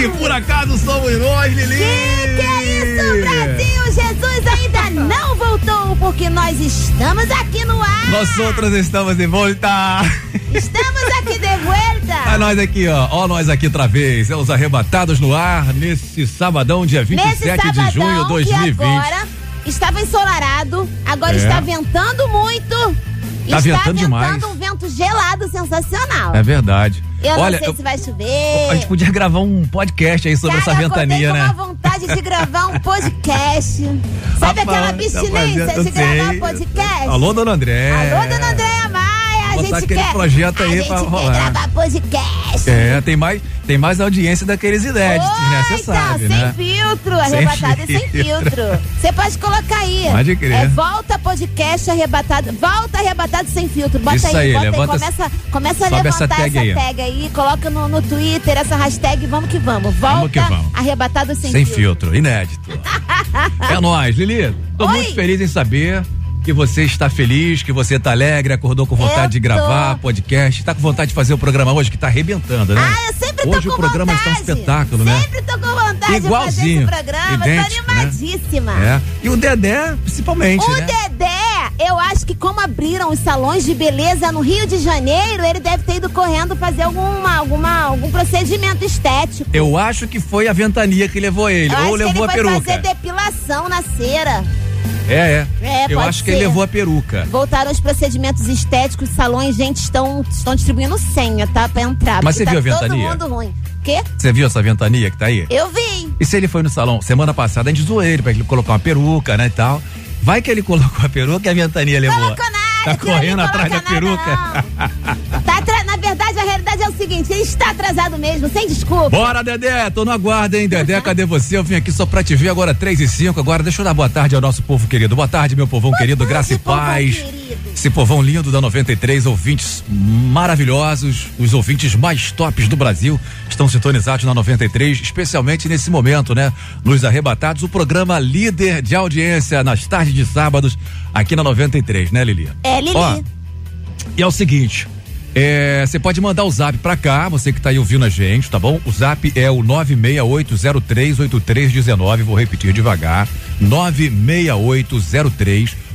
Que por acaso somos nós, Lili! Que que é isso, Brasil? Jesus ainda não voltou, porque nós estamos aqui no ar! Nós outros estamos de volta! Estamos aqui de volta! A nós aqui, ó. Ó, nós aqui outra vez. É os arrebatados no ar nesse sabadão, dia 27 Nesse sabadão, de junho de 2020. Que agora estava ensolarado, agora É. está ventando muito. Tá está ventando demais. um vento gelado sensacional. É verdade. Eu não Olha, sei eu- se vai chover. a gente podia gravar um podcast aí sobre Cara, essa eu acordei ventania, com né? uma vontade de gravar um podcast. Sabe Rapaz, aquela abstinência eu de gravar sei. podcast? Alô, dona André. Alô, dona Andréia Maia, a Botar aquele quer. projeto aí pra rolar. gravar podcast. É, tem mais, tem mais audiência daqueles inéditos, né? Você então, sabe, sem né? filtro, arrebatado e sem filtro. filtro. Você pode colocar aí. Pode crer. É volta podcast arrebatado. Volta arrebatado sem filtro. Bota Isso aí, aí, bota aí. Começa, começa a sobe essa levantar tag essa aí. tag aí. Coloca no, no Twitter essa hashtag. Vamos que vamos. Volta Vamos que vamos. arrebatado sem, Sem filtro, inédito. é nóis, Lili. Tô Oi. muito feliz em saber que você está feliz, que você tá alegre, acordou com vontade Eu de gravar tô. podcast, tá com vontade de fazer o programa hoje que tá arrebentando, né? Ah, eu sempre Hoje tô o com programa vontade. está um espetáculo, né? Sempre tô com vontade Igualzinho. de fazer esse programa. Idêntico, tô né? animadíssima. É. E o Dedé, principalmente, O né? Dedé, eu acho que como abriram os salões de beleza no Rio de Janeiro, ele deve ter ido correndo fazer alguma, alguma, algum procedimento estético. Eu acho que foi a ventania que levou ele, Eu ou levou ele a foi peruca. fazer depilação na cera. É, é. É, Eu acho que ser. ele levou a peruca. Voltaram os procedimentos estéticos, os salões, gente, estão, estão distribuindo senha, tá? Pra entrar. Mas você viu a tá ventania? Todo mundo ruim. Quê? Você viu essa ventania que tá aí? Eu vi. E se ele foi no salão semana passada, a gente zoou ele pra ele colocar uma peruca, né, e tal. Vai que ele colocou a peruca e a ventania levou. Colocou nada. Tá correndo atrás da nada, peruca. Tá Na verdade, a realidade é o seguinte: ele está atrasado mesmo, sem desculpa. Bora, Dedé, tô no aguardo, hein, Dedé, cadê você? Eu vim aqui só pra te ver agora, 3 e 5. Agora, deixa eu dar boa tarde ao nosso povo querido. Boa tarde, meu povão querido, graça e paz. querido. Esse povão lindo da 93, ouvintes maravilhosos, os ouvintes mais tops do Brasil estão sintonizados na 93, especialmente nesse momento, né? Nos Arrebatados, o programa líder de audiência nas tardes de sábados aqui na 93, né, Lili? É, Lili. Ó, e é o seguinte. É, Você pode mandar o zap pra cá, você que tá aí ouvindo a gente, tá bom? O zap é o 968038319, vou repetir devagar. 968038319.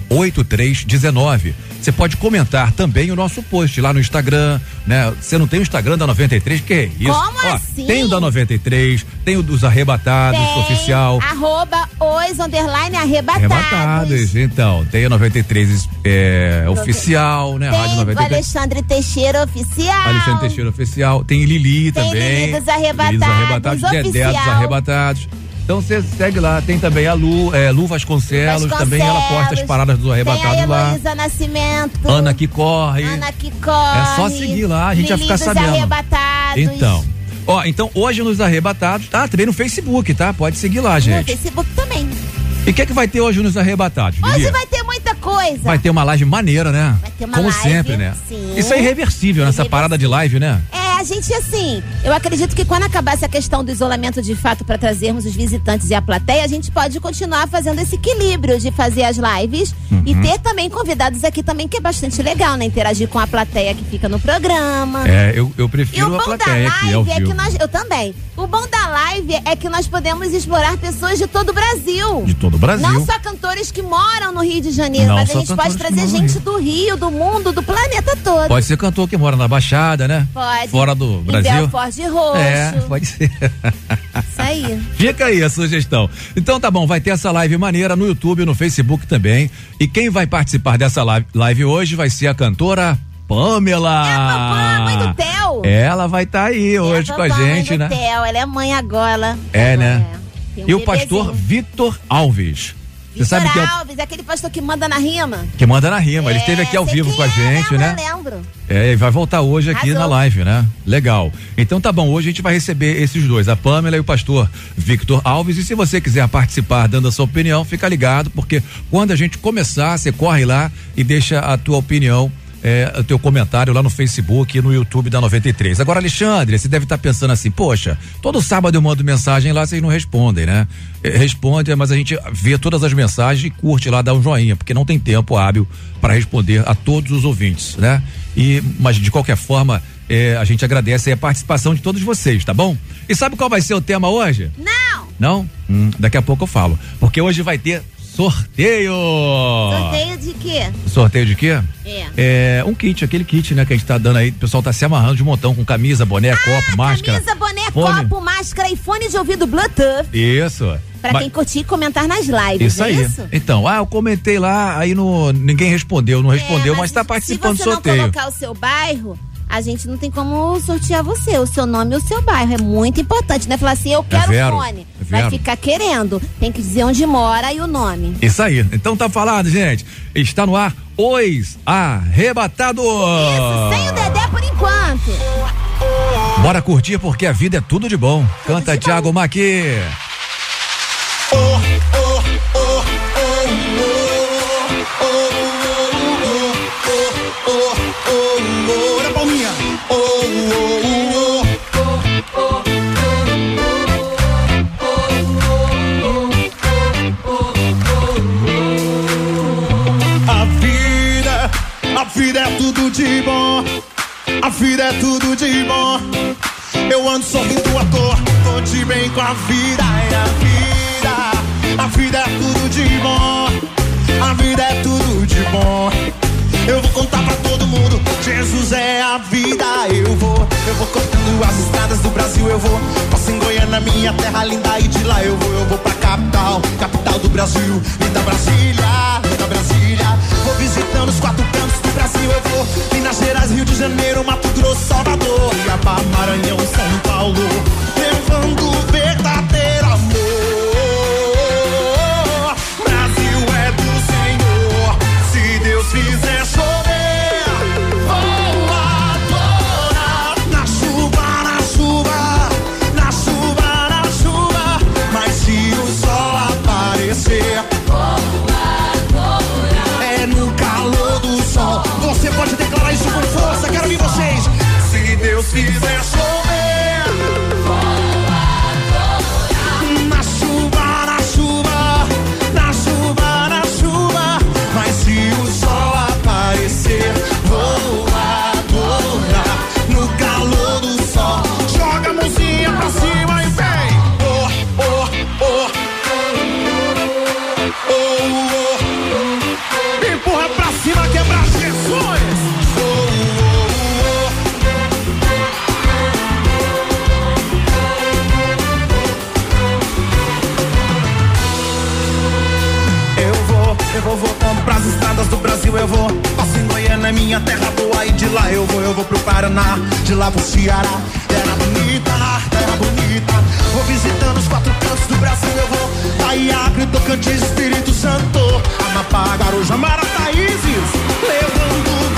Você pode comentar também o nosso post lá no Instagram, né? Você não tem o Instagram da 93, que é isso? Como Ó, assim? Tem o da 93, tem o dos arrebatados, Tem oficial. Arroba os underline arrebatados. Arrebatados, então, tem a 93 é, oficial, né? Rádio Tem o 93. Alexandre Teixeira oficial. Alexandre Teixeira Oficial, tem Lili Tem também. Lili dos Arrebatados, Lili dos Arrebatados, Dedé dos. Arrebatados. Então você segue lá, tem também a Lu, é, Lu Vasconcelos, também ela posta as paradas dos Tem a arrebatados lá. Heloísa Nascimento. Ana que corre. Ana que corre. É só seguir lá, a gente vai ficar sabendo. Arrebatados. Então. Ó, então hoje nos arrebatados, tá? Também no Facebook, tá? Pode seguir lá, No gente. Facebook também. E o que é que vai ter hoje nos arrebatados? Hoje vai ter muita coisa. Vai ter uma live maneira, né? Vai ter uma Como live, sempre, né? sim. Isso é irreversível nessa parada de live, né? É, gente assim, eu acredito que quando acabar essa questão do isolamento de fato para trazermos os visitantes e a plateia, a gente pode continuar fazendo esse equilíbrio de fazer as lives e Uhum. ter também convidados aqui também, que é bastante legal, né? Interagir com a plateia que fica no programa. É, eu, eu E o prefiro a bom da live é que nós. Eu também. O bom da live é que nós podemos explorar pessoas de todo o Brasil. De todo o Brasil. Não só cantores que moram no Rio de Janeiro, Não mas a gente pode trazer gente do Rio, do mundo, do planeta todo. Pode ser cantor que mora na Baixada, né? Pode. Fora do Em Brasil. Belfort de Roxo. É, pode ser. Isso aí. Fica aí a sugestão. Então tá bom, vai ter essa live maneira no YouTube e no Facebook também. E quem vai participar dessa live, live hoje vai ser a cantora Pamela. É a Pampam, mãe do Theo. Ela vai estar aí hoje É com a Pampam, mãe gente, do né? Theo, Ela é mãe agora. É, né? Tem um E o pastor bebezinho. Vitor Alves. Você sabe que é o- Alves, aquele pastor que manda na rima. que manda na rima. Ele É, esteve aqui ao sei vivo com a é, gente, lembro, né? Lembro. É, e vai voltar hoje aqui Arrasou. na live, né? Legal. Então tá bom, hoje a gente vai receber esses dois, a Pamela e o pastor Victor Alves. E se você quiser participar dando a sua opinião, fica ligado, porque quando a gente começar, você corre lá e deixa a tua opinião. É, o teu comentário lá no Facebook e no YouTube da 93. Agora, Alexandre, você deve estar pensando assim, poxa, todo sábado eu mando mensagem lá, vocês não respondem, né? É, responde, mas a gente vê todas as mensagens e curte lá, dá um joinha, porque não tem tempo hábil para responder a todos os ouvintes, né? E, mas de qualquer forma, é, a gente agradece a participação de todos vocês, tá bom? E sabe qual vai ser o tema hoje? Não! Não? Hum, daqui a pouco eu falo. Porque hoje vai ter sorteio! Sorteio de quê? Sorteio de quê? É. É um kit, aquele kit, né, que a gente tá dando aí. O pessoal tá se amarrando de montão com camisa, boné, copo, máscara. Ah, Camisa, boné, fone. copo, máscara e fone de ouvido Bluetooth. Isso. Pra Mas- quem curtir e comentar nas lives. Isso é aí. Isso? Então, ah, eu comentei lá, aí no, ninguém respondeu, não respondeu, É, mas, tá participando do Se você sorteio. não colocar o seu bairro, a gente não tem como sortear você, o seu nome e o seu bairro. É muito importante, né? Falar assim, eu quero Vero, fone. É Vai ficar querendo. Tem que dizer onde mora e o nome. Isso aí. Então tá falado, gente. Está no ar Os Arrebatados. Isso, sem o Dedé por enquanto. Bora curtir porque a vida é tudo de bom. Canta de bom. Thiago Maqui. Ora, é tudo de bom. A vida é tudo de bom. Eu ando sorrindo à toa, tô de bem com a vida. É a vida, a vida é tudo de bom. A vida é tudo de bom. Eu vou contar pra todo mundo, Jesus é a vida. Eu vou, eu vou cortando as estradas do Brasil. Eu vou, passo em Goiânia, minha terra linda. E de lá eu vou, eu vou pra capital, capital do Brasil. Linda Brasília, linda Brasília. Vou visitando os quatro cantos do Brasil. Eu vou, Minas Gerais, Rio de Janeiro, Mato Grosso, Salvador. Iabá, Maranhão, São Paulo. Levando o verdadeiro fizer chover, do Brasil, eu vou. Passo em Goiânia, minha terra boa, e de lá eu vou, eu vou pro Paraná, de lá pro Ceará. Terra bonita, terra bonita. Vou visitando os quatro cantos do Brasil, eu vou. Daí Acre, Tocantins, Espírito Santo. Amapá, Guarujá, Marataízes. Levando o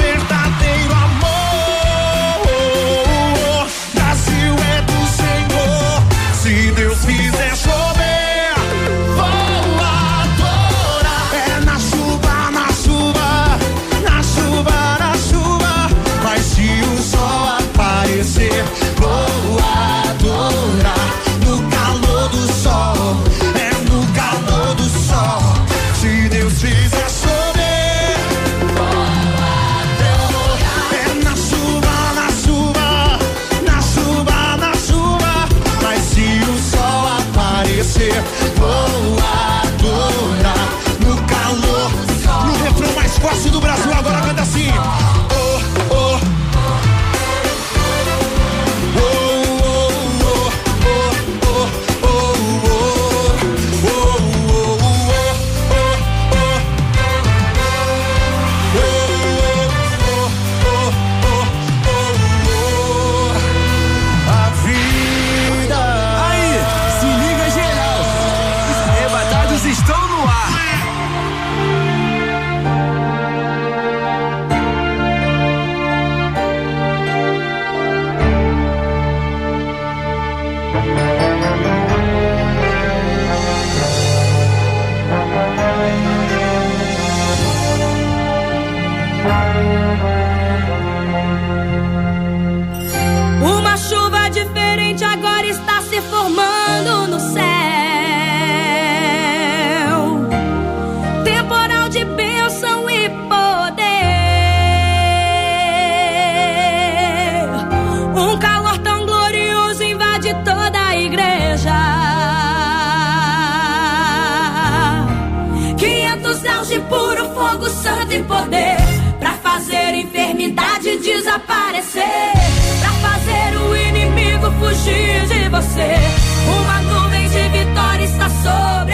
poder pra fazer enfermidade desaparecer, pra fazer o inimigo fugir de você. Uma nuvem de vitória está sobre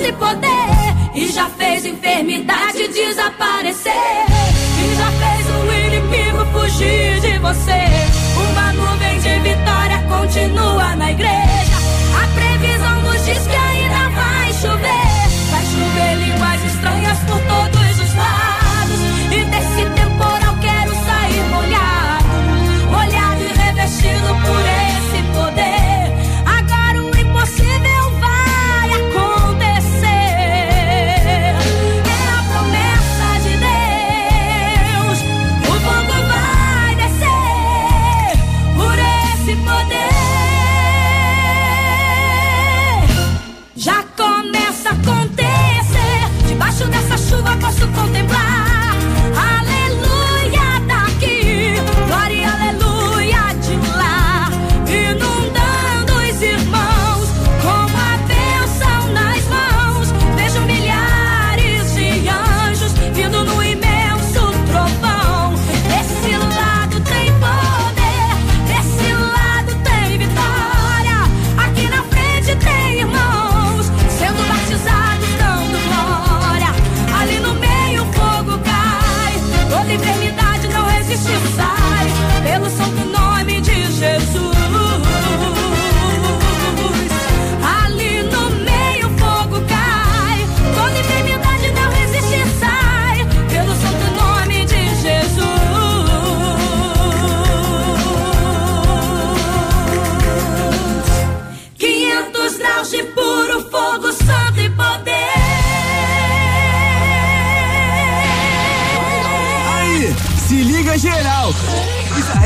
e poder. E já fez enfermidade desaparecer. E já fez o inimigo fugir de você. Uma nuvem de vitória continua na igreja. A previsão nos diz que ainda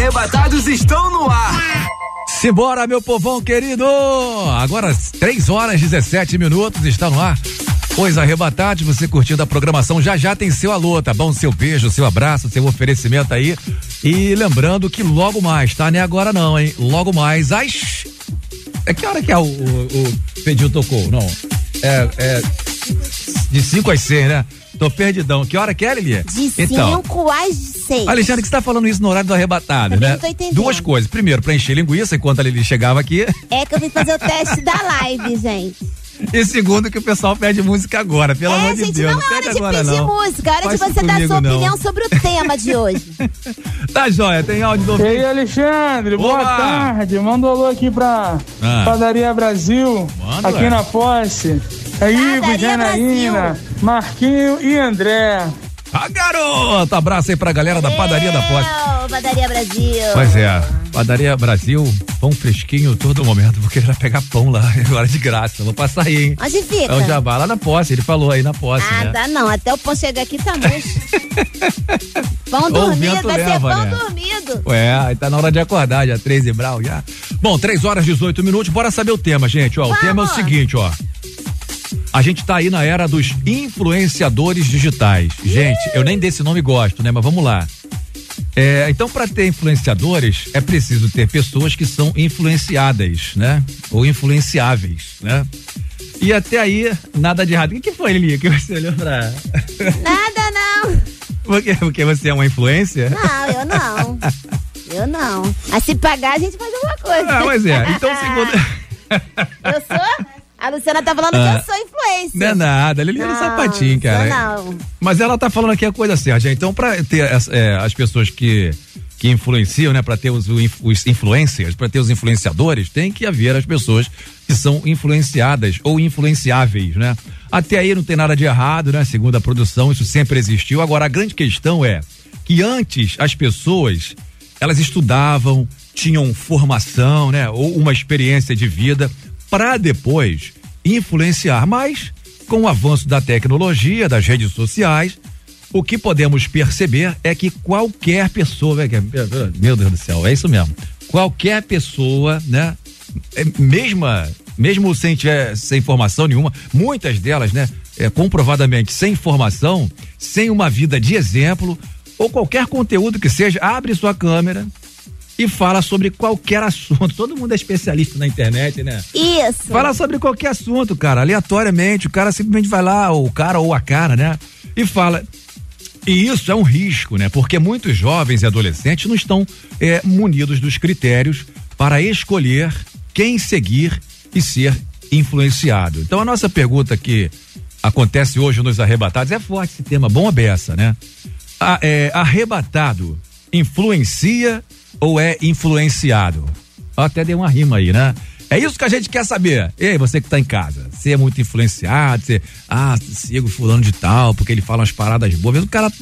arrebatados estão no ar. Simbora, meu povão querido! Agora, 3 horas 17 minutos, está no ar. Pois arrebatados, você curtindo a programação, já já tem seu alô, tá bom? Seu beijo, seu abraço, seu oferecimento aí. E lembrando que logo mais, tá? Nem agora não, hein? Logo mais, às. É que hora que é o, o, o pedido tocou? Não. É, é de 5 às 6, né? Tô perdidão. Que hora que é, Lili? De 5 Então, às 6. Alexandre, que você tá falando isso no horário do arrebatado, Também né? não tô entendendo. Duas coisas. Primeiro, pra encher linguiça enquanto a Lili chegava aqui. É que eu vim fazer o teste da live, gente. E segundo, que o pessoal pede música agora, pelo é, amor de gente, Deus. não é hora de agora, pedir não. música, é hora Faz de você dar sua não. opinião sobre o tema de hoje. Tá joia, tem áudio do E aí. Alexandre, boa tarde. Manda um alô aqui pra Ah. Padaria Brasil, Manda, aqui ué. na posse. É Igor, Padaria Janaína, Brasil. Marquinho e André. Ah, garoto! Abraço aí pra galera da Padaria da Posse. Padaria Brasil. Pois é, Padaria Brasil, pão fresquinho todo momento. Vou querer pegar pão lá, agora de graça. Vou passar aí, hein? Onde fica? É o Jabá, lá na posse, ele falou aí na posse, Ah, né? dá não. Até o pão chegar aqui tá murcho. pão o dormido, vai ser pão né? dormido. Ué, aí tá na hora de acordar, já 3 e brau já. Bom, 3 horas e 18 minutos, bora saber o tema, gente, ó. O Vamos. tema é o seguinte, ó. A gente tá aí na era dos influenciadores digitais. Gente, eu nem desse nome gosto, né? Mas vamos lá. É, então, para ter influenciadores, é preciso ter pessoas que são influenciadas, né? Ou influenciáveis, né? E até aí, nada de errado. O que, que foi, Lili, que você olhou pra... Nada não. Porque, porque você é uma influência? Não, eu não. Eu não. Mas se pagar, a gente faz alguma coisa. Ah, pois é. Então, segundo... Eu sou? A Luciana tá falando Ah. que eu sou influência. Não é nada, Lili era Não, sapatinho, cara. não. Mas ela tá falando aqui a coisa certa. Então, pra ter as, é, as pessoas que, que influenciam, né? Pra ter os, os influencers, pra ter os influenciadores, tem que haver as pessoas que são influenciadas ou influenciáveis, né? Até aí não tem nada de errado, né? Segundo a produção, isso sempre existiu. Agora, a grande questão é que antes as pessoas, elas estudavam, tinham formação, né? Ou uma experiência de vida para depois influenciar. Mas, com o avanço da tecnologia, das redes sociais, o que podemos perceber é que qualquer pessoa, é meu Deus do céu, é isso mesmo. Qualquer pessoa, né? é, mesma, mesmo sem tiver sem nenhuma, muitas delas, né? é, comprovadamente sem informação, sem uma vida de exemplo, ou qualquer conteúdo que seja, abre sua câmera e fala sobre qualquer assunto. Todo mundo é especialista na internet, né? Isso. Fala sobre qualquer assunto, cara, aleatoriamente. O cara simplesmente vai lá, o cara ou a cara, né? E fala. E isso é um risco, né? Porque muitos jovens e adolescentes não estão eh, munidos dos critérios para escolher quem seguir e ser influenciado. Então a nossa pergunta que acontece hoje nos arrebatados é forte esse tema, bom a beça, né? A- é, arrebatado influencia ou é influenciado? Eu até dei uma rima aí, né? É isso que a gente quer saber. Ei, você que tá em casa, você é muito influenciado, você, ah, sigo fulano de tal, porque ele fala umas paradas boas. Mesmo o cara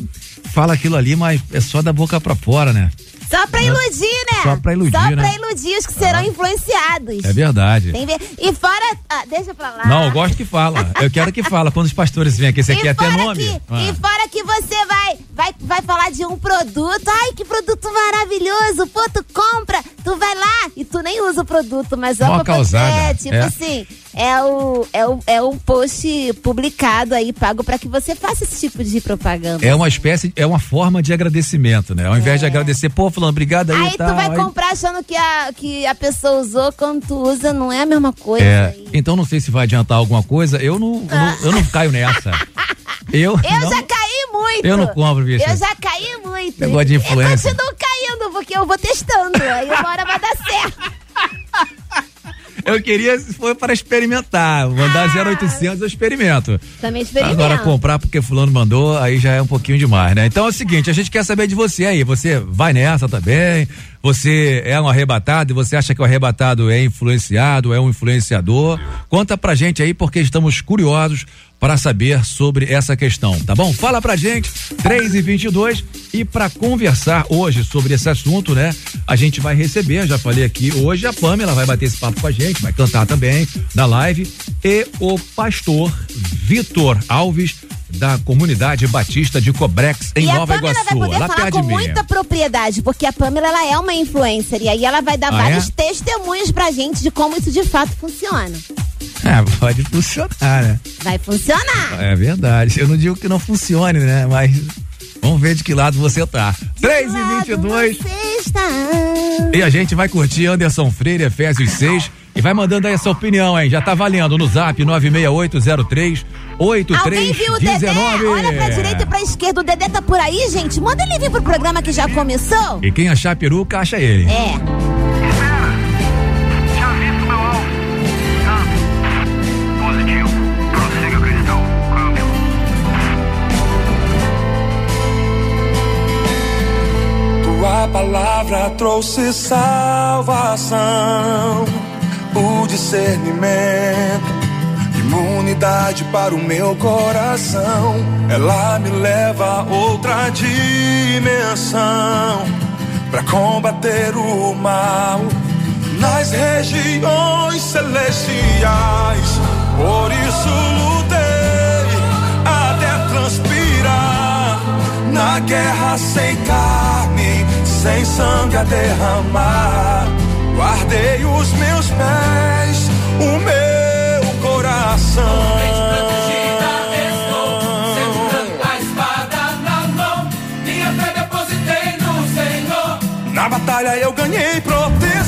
fala aquilo ali, mas é só da boca pra fora, né? Só pra iludir, né? Só pra iludir, Só né? pra iludir os que serão influenciados. É verdade. Tem ver- E fora. ah, deixa pra lá. Não, eu gosto que fala. Eu quero que fala. Quando os pastores vêm aqui, você e quer ter fora nome? Que, Ah. E fora que você vai, vai, vai falar de um produto. Ai, que produto maravilhoso. Pô, tu compra, tu vai lá e tu nem usa o produto, mas Mó ó, pra- causada, É, tipo é. assim, é o, é, o, é um post publicado aí, pago pra que você faça esse tipo de propaganda. É uma espécie, é uma forma de agradecimento, né? Ao invés de agradecer, pô, fulano, obrigado aí, É. Aí tu vai aí- comprar achando que a, que a pessoa usou, quando tu usa, não é a mesma coisa. É, aí. então não sei se vai adiantar alguma coisa. Eu não, eu não, eu não caio nessa. Eu, Eu não- já caí muito. Eu não compro, bicho. Eu já caí muito. Negócio de influência. Eu continuo caindo, porque eu vou testando. Aí uma hora vai dar certo. Eu queria, se for para experimentar, mandar 0800 eu experimento. Também experimento. Agora comprar porque fulano mandou, aí já é um pouquinho demais, né? Então é o seguinte, a gente quer saber de você aí, você vai nessa também? Você é um arrebatado e você acha que o arrebatado é influenciado, é um influenciador? Conta pra gente aí porque estamos curiosos para saber sobre essa questão, tá bom? Fala pra gente, 3 e 22 e para conversar hoje sobre esse assunto, né? A gente vai receber, já falei aqui, hoje a Pamela vai bater esse papo com a gente, vai cantar também na live e o pastor Vitor Alves da comunidade Batista de Cobrex em e a Nova Pamela Iguaçu, vai poder lá falar com de muita propriedade, porque a Pamela ela é uma influencer e aí ela vai dar Ah, vários é? testemunhos pra gente de como isso de fato funciona. É, pode funcionar, né? Vai funcionar. É verdade. Eu não digo que não funcione, né? Mas vamos ver de que lado você tá. 3 e 22 Você está... E a gente vai curtir Anderson Freire, Efésios 6. E vai mandando aí a sua opinião, hein? Já tá valendo no zap 96803 Alguém viu o Dedé? 8319. Olha pra direita e pra esquerda. O Dedé tá por aí, gente? Manda ele vir pro programa que já começou. E quem achar peruca, acha ele. É. Já visto meu alvo? Não. Positivo. Prossiga, cristão. Câmbio. Tua palavra trouxe salvação, o discernimento, imunidade para o meu coração. Ela me leva a outra dimensão para combater o mal nas regiões celestiais. Por isso lutei até transpirar na guerra sem carne, sem sangue a derramar. Guardei os meus pés, o meu coração. Na batalha eu ganhei proteção.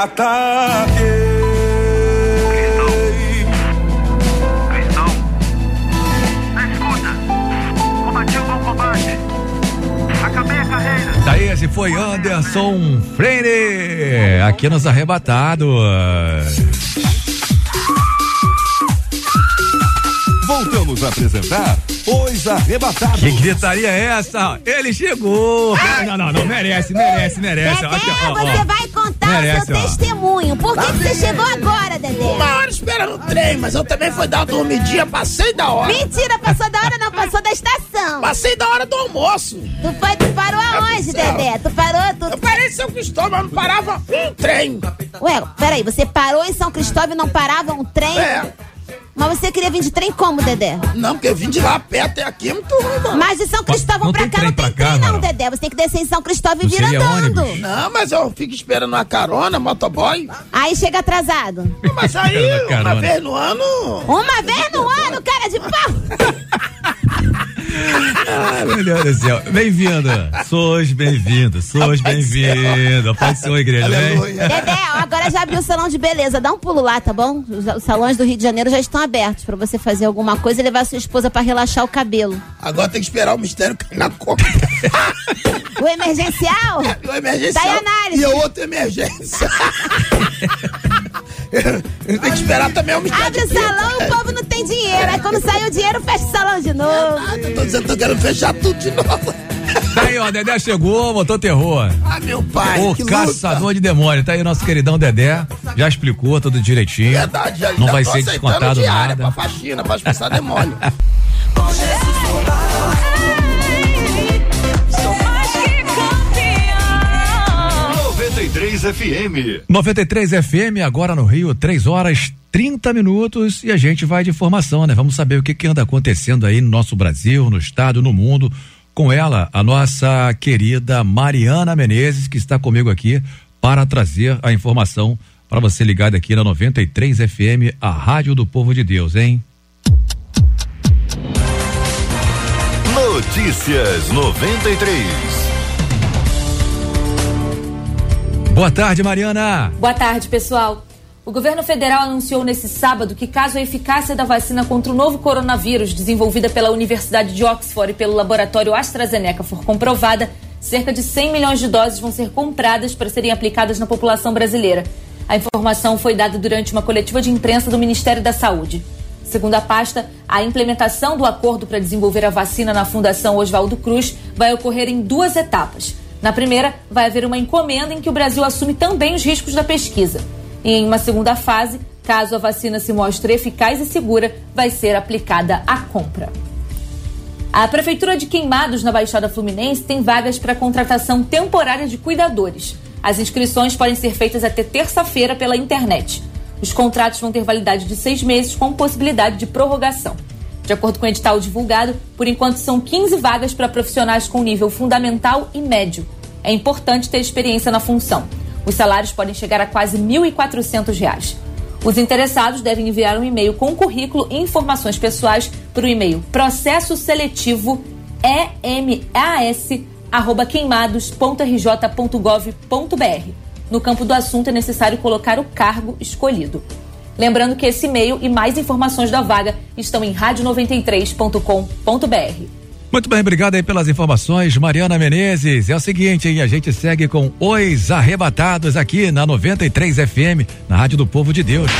Ataquei. Cristão, na escuta, combati o bom combate, acabei a carreira. Daí esse foi Anderson Freire, aqui nos Arrebatados. Voltamos a apresentar Os Arrebatados. Que gritaria é essa? Ele chegou! Não, não, não, merece, merece, merece. Dedé, Aqui, ó, ó. você vai Merece, seu ó. testemunho. Por que, que você chegou agora, Dedé? Uma hora esperando o trem, mas eu também fui dar uma dormidinha, passei da hora. Mentira, passou da hora, não passou da estação. Passei da hora do almoço. Tu, foi, tu parou aonde, céu. Dedé? Tu parou, Eu tu... parei em São Cristóvão, mas não parava um trem. Ué, peraí, você parou em São Cristóvão e não parava um trem? É. Queria vir de trem como, Dedé? Não, porque eu vim de lá perto até aqui é muito ruim, mano. Mas de São Cristóvão não pra cá trem não tem pra cá, trem, não, mano. Dedé. Você tem que descer em São Cristóvão e Não vir andando. ônibus? Não, mas eu fico esperando uma carona, motoboy. Aí chega atrasado. Mas aí, uma vez no ano. Uma vez no ano, cara de pau! Ai, meu Deus do céu. Bem-vindo. Sois bem-vindo. Sois bem-vindo. Pode ser uma igreja, ó, agora já abriu o salão de beleza. Dá um pulo lá, tá bom? Os, os salões do Rio de Janeiro já estão abertos pra você fazer alguma coisa e levar sua esposa pra relaxar o cabelo. Agora tem que esperar o mistério cair na conta. O emergencial? O emergencial. Tá em análise. E a outra emergência. tem que esperar também o mistério. Abre o salão, o povo não tem dinheiro. Aí quando sai o dinheiro, fecha o salão de novo. Eu tô dizendo que eu quero fechar tudo de novo. Tá aí, ó, Dedé chegou, botou terror. Ah, meu pai. O que caçador luta. de demônio. Tá aí o nosso queridão Dedé. Já explicou tudo direitinho. Verdade, já, Não já vai ser descontado diária nada. Pra faxina, pra expulsar demônio. 93 FM. 93 FM, agora no Rio, 3 horas 30 minutos. E a gente vai de informação, né? Vamos saber o que, que anda acontecendo aí no nosso Brasil, no estado, no mundo. Com ela, a nossa querida Mariana Menezes, que está comigo aqui para trazer a informação para você ligado aqui na 93 FM, a Rádio do Povo de Deus, hein? Notícias 93. Boa tarde, Mariana. Boa tarde, pessoal. O governo federal anunciou nesse sábado que, caso a eficácia da vacina contra o novo coronavírus, desenvolvida pela Universidade de Oxford e pelo laboratório AstraZeneca, for comprovada, cerca de 100 milhões de doses vão ser compradas para serem aplicadas na população brasileira. A informação foi dada durante uma coletiva de imprensa do Ministério da Saúde. Segundo a pasta, a implementação do acordo para desenvolver a vacina na Fundação Oswaldo Cruz vai ocorrer em duas etapas. Na primeira, vai haver uma encomenda em que o Brasil assume também os riscos da pesquisa. E em uma segunda fase, caso a vacina se mostre eficaz e segura, vai ser aplicada a compra. A Prefeitura de Queimados, na Baixada Fluminense, tem vagas para contratação temporária de cuidadores. As inscrições podem ser feitas até terça-feira pela internet. Os contratos vão ter validade de seis meses, com possibilidade de prorrogação. De acordo com o edital divulgado, por enquanto são 15 vagas para profissionais com nível fundamental e médio. É importante ter experiência na função. Os salários podem chegar a quase 1.400 reais. Os interessados devem enviar um e-mail com currículo e informações pessoais para o e-mail processo seletivo emas@queimados.rj.gov.br. No campo do assunto é necessário colocar o cargo escolhido. Lembrando que esse e-mail e mais informações da vaga estão em radio93.com.br. Muito bem, obrigado aí pelas informações, Mariana Menezes. É o seguinte, hein? A gente segue com Os Arrebatados aqui na 93 FM, na Rádio do Povo de Deus.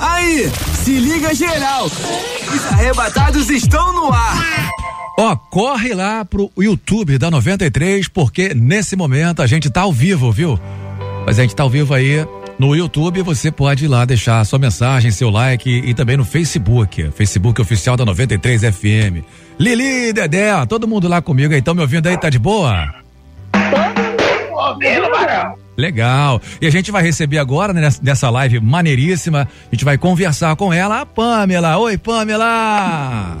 Aí, se liga geral. Os arrebatados estão no ar. Ó, corre lá pro YouTube da 93, porque nesse momento a gente tá ao vivo, viu? Mas a gente tá ao vivo aí no YouTube, você pode ir lá deixar sua mensagem, seu like e também no Facebook, Facebook oficial da 93 FM. Lili, Dedé, todo mundo lá comigo aí, estão me ouvindo aí, tá de boa? Ouvindo, Barão. Legal. E a gente vai receber agora, né, nessa- live maneiríssima, a gente vai conversar com ela, a Pamela. Oi, Pamela!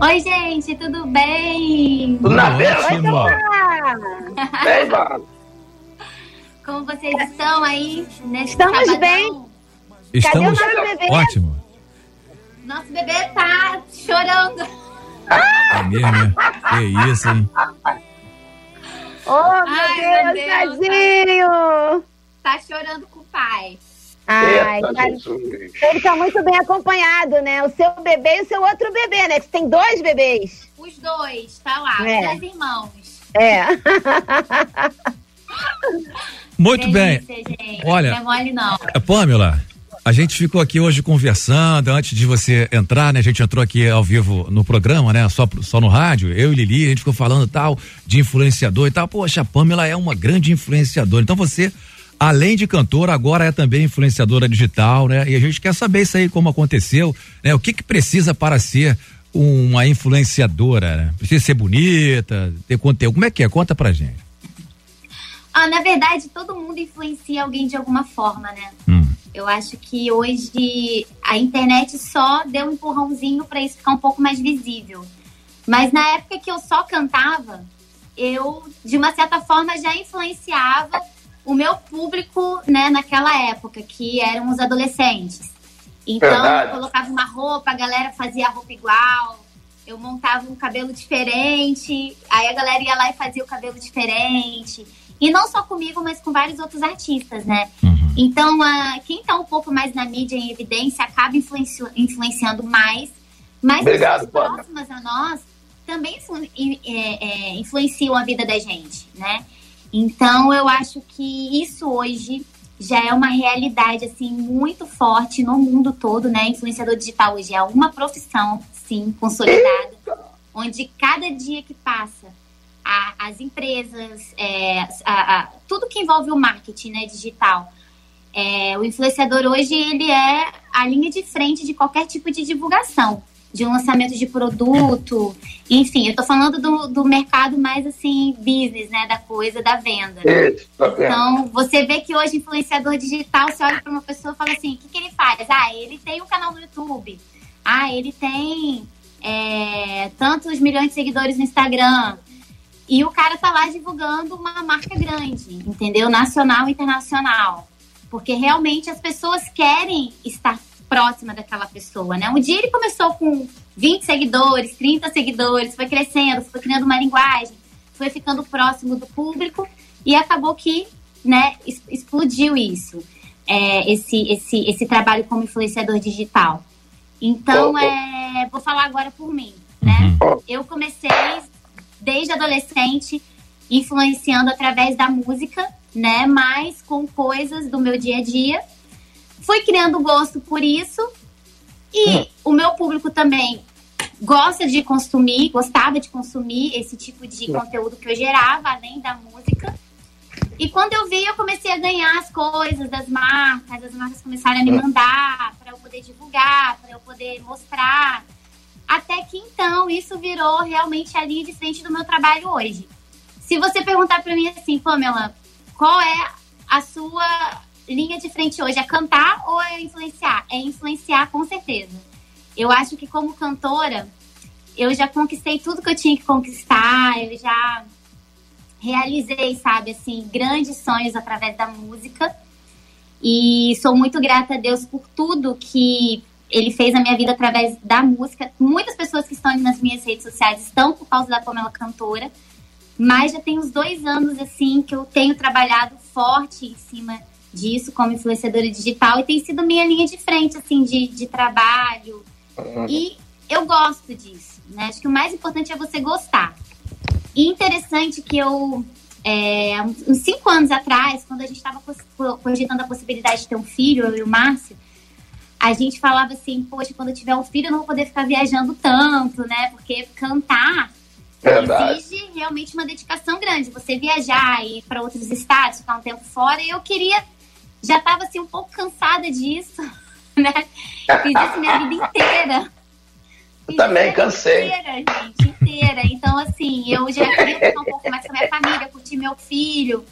Oi, gente, tudo bem? Tudo na bela, Bem, mano. Como vocês estão aí neste Estamos sabadão? bem. Estamos Cadê o nosso bebê? ótimo. Nosso bebê tá chorando. É mesmo, né? Que isso, hein? Oh, meu Ai, Deus, meu Deus, tadinho. Tá chorando com o pai. Ai, Eita, tá- ele tá muito bem acompanhado, né? O seu bebê e o seu outro bebê, né? Você tem dois bebês. Os dois, tá lá, É. os dois irmãos. É. Muito bem. Gente. Olha- Não é mole, não. É, Pamela, a gente ficou aqui hoje conversando, antes de você entrar, né? A gente entrou aqui ao vivo no programa, né? Só, só no rádio, eu e Lili, a gente ficou falando tal, de influenciador e tal. Poxa, a Pamela é uma grande influenciadora. Então você, além de cantora, agora é também influenciadora digital, né? E a gente quer saber isso aí, como aconteceu, né? O que que precisa para ser uma influenciadora, né? Precisa ser bonita, ter conteúdo. Como é que é? Conta pra gente. Ah, na verdade, todo mundo influencia alguém de alguma forma, né? Hum. Eu acho que hoje a internet só deu um empurrãozinho pra isso ficar um pouco mais visível. Mas na época que eu só cantava, eu, de uma certa forma, já influenciava o meu público, né, naquela época, que eram os adolescentes. Então, Verdade. eu colocava uma roupa, a galera fazia a roupa igual. eu montava um cabelo diferente, aí a galera ia lá e fazia o cabelo diferente. E não só comigo, mas com vários outros artistas, né? Então, a, quem tá um pouco mais na mídia em evidência acaba influenci- influenciando mais. Mas Obrigado, pessoas próximas a nós também influ- é, é, influenciam a vida da gente, né? Então, eu acho que isso hoje já é uma realidade, assim, muito forte no mundo todo, né? Influenciador digital hoje é uma profissão, sim, consolidada, onde cada dia que passa, a- as empresas, é, a- a- tudo que envolve o marketing né, digital, é, o influenciador hoje, ele é a linha de frente de qualquer tipo de divulgação, de um lançamento de produto, enfim, eu tô falando do, do mercado mais, assim, business, né, da coisa, da venda. Isso, tá? Então, você vê que hoje influenciador digital, você olha para uma pessoa e fala assim: o que, que ele faz? Ah, ele tem um canal no YouTube. Ah, ele tem é, tantos milhões de seguidores no Instagram. E o cara tá lá divulgando uma marca grande, entendeu? Nacional e internacional. Porque realmente as pessoas querem estar próxima daquela pessoa, né? Um dia ele começou com 20 seguidores, 30 seguidores, foi crescendo, foi criando uma linguagem, foi ficando próximo do público e acabou que, né, explodiu isso, é, esse, esse, esse trabalho como influenciador digital. Então, é, vou falar agora por mim, né? Eu comecei desde adolescente influenciando através da música, né? Mas com coisas do meu dia a dia. Fui criando gosto por isso. E o meu público também gosta de consumir, gostava de consumir esse tipo de conteúdo que eu gerava, além da música. E quando eu vi, eu comecei a ganhar as coisas das marcas, as marcas começaram a me mandar para eu poder divulgar, para eu poder mostrar. Até que então isso virou realmente a linha de frente do meu trabalho hoje. Se você perguntar para mim assim, Pamela, qual é a sua linha de frente hoje? É cantar ou é influenciar? É influenciar, com certeza. Eu acho que como cantora, eu já conquistei tudo que eu tinha que conquistar, eu já realizei, sabe, assim, grandes sonhos através da música. E sou muito grata a Deus por tudo que ele fez na minha vida através da música. Muitas pessoas que estão nas minhas redes sociais estão por causa da Pamela Cantora. Mas já tem uns dois anos, assim, que eu tenho trabalhado forte em cima disso como influenciadora digital. E tem sido minha linha de frente, assim, de, de trabalho. E eu gosto disso, né? Acho que o mais importante é você gostar. E interessante que eu, é, uns cinco anos atrás, quando a gente estava cogitando a possibilidade de ter um filho, eu e o Márcio, a gente falava assim, poxa, quando eu tiver um filho eu não vou poder ficar viajando tanto, né? Porque cantar Verdade. exige realmente uma dedicação grande. Você viajar e ir para outros estados, ficar um tempo fora, e eu queria, já estava assim um pouco cansada disso, né? Fiz isso minha vida inteira. Eu também cansei. Inteira, gente, inteira. Então, assim, eu já queria ficar um pouco mais com a minha família, curtir meu filho.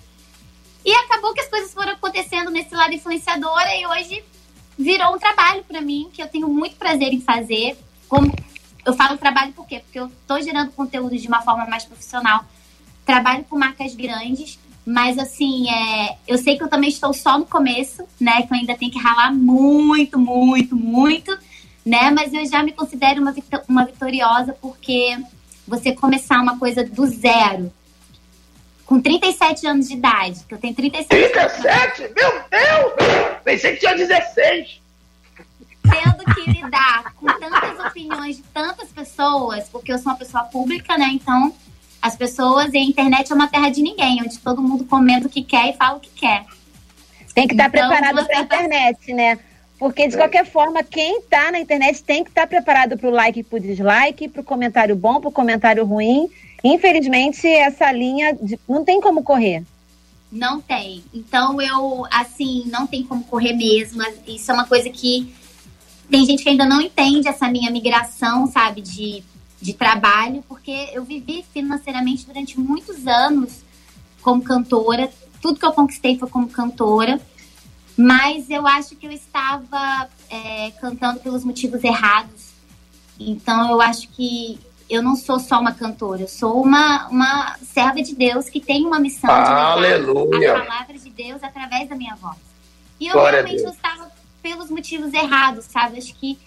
E acabou que as coisas foram acontecendo nesse lado influenciadora e hoje virou um trabalho para mim, que eu tenho muito prazer em fazer. Como eu falo trabalho por quê? Porque eu tô gerando conteúdo de uma forma mais profissional. Trabalho com marcas grandes, mas assim, é, eu sei que eu também estou só no começo, né? Que eu ainda tenho que ralar muito, muito, muito, né? Mas eu já me considero uma, uma vitoriosa porque você começar uma coisa do zero, com 37 anos de idade, que eu tenho 37 37? Meu Deus! Pensei que tinha 16. tendo que lidar com tantas opiniões de tantas pessoas, porque eu sou uma pessoa pública, né? Então, as pessoas e a internet é uma terra de ninguém, onde todo mundo comenta o que quer e fala o que quer. Tem que estar Então, preparado para a tá- internet, né? Porque, de qualquer forma, quem tá na internet tem que estar preparado para o like e para o dislike, para o comentário bom, para o comentário ruim. Infelizmente, essa linha de- não tem como correr. Não tem. Então eu, assim, não tem como correr mesmo. Isso é uma coisa que tem gente que ainda não entende essa minha migração, sabe, de, de trabalho, porque eu vivi financeiramente durante muitos anos como cantora. Tudo que eu conquistei foi como cantora. Mas eu acho que eu estava é, cantando pelos motivos errados. Então eu acho que eu não sou só uma cantora, eu sou uma, uma serva de Deus que tem uma missão de levar Aleluia. a palavra de Deus através da minha voz. E eu Glória realmente estava pelos motivos errados, sabe? Acho que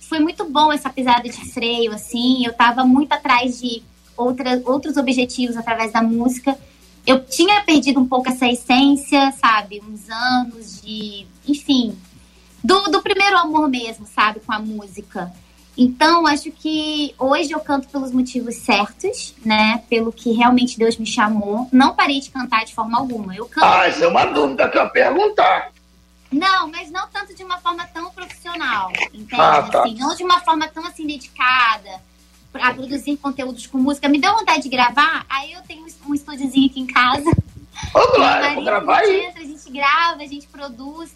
foi muito bom essa pisada de freio, assim. Eu tava muito atrás de outra, outros objetivos através da música. Eu tinha perdido um pouco essa essência, sabe? Uns anos de. Enfim. Do, do primeiro amor mesmo, sabe? Com a música. Então, acho que hoje eu canto pelos motivos certos, né? Pelo que realmente Deus me chamou. Não parei de cantar de forma alguma. Eu canto. Ah, isso é uma dúvida que eu ia perguntar. Não, mas não tanto de uma forma tão profissional, entende? Ah, tá. Assim, não de uma forma tão assim dedicada a produzir conteúdos com música. Me deu vontade de gravar, aí eu tenho um estúdiozinho aqui em casa. Ô, Glória, marido, vou gravar aí. entra, a gente grava, a gente produz.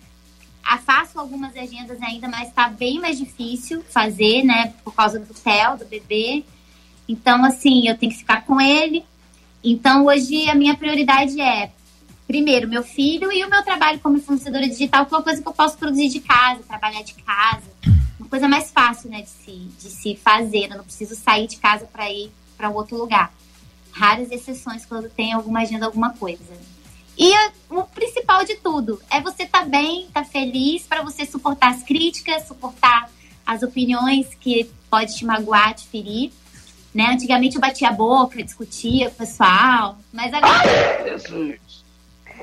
Ah, faço algumas agendas ainda, mas tá bem mais difícil fazer, né? Por causa do Theo, do bebê. Então, assim, eu tenho que ficar com ele. Então, hoje a minha prioridade é, primeiro, meu filho e o meu trabalho como influenciadora digital, que é uma coisa que eu posso produzir de casa, trabalhar de casa. Uma coisa mais fácil, né, de se, de se fazer. Eu não preciso sair de casa para ir para outro lugar. Raras exceções quando tem alguma agenda, alguma coisa. E a- o principal de tudo é você estar bem, estar feliz, para você suportar as críticas, suportar as opiniões que pode te magoar, te ferir. Né? Antigamente eu batia a boca, discutia com o pessoal, mas agora. Jesus.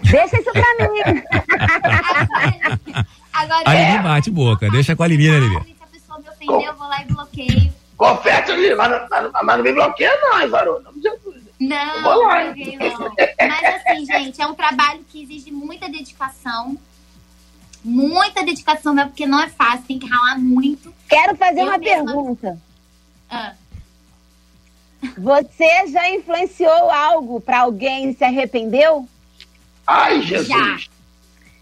Deixa isso pra mim. agora A Lili bate boca, deixa com a Lili, né, Lili? se a pessoa me ofendeu, eu vou lá e bloqueio. Confete ali, mas, não- mas, mas não me bloqueia, não, hein, varona? Não. Não, Eu vou lá, não não. Mas assim, gente, é um trabalho que exige muita dedicação. Muita dedicação mesmo, porque não é fácil, tem que ralar muito. Quero fazer Eu uma mesma- pergunta. Ah. Você já influenciou algo pra alguém e se arrependeu? Ai, Jesus.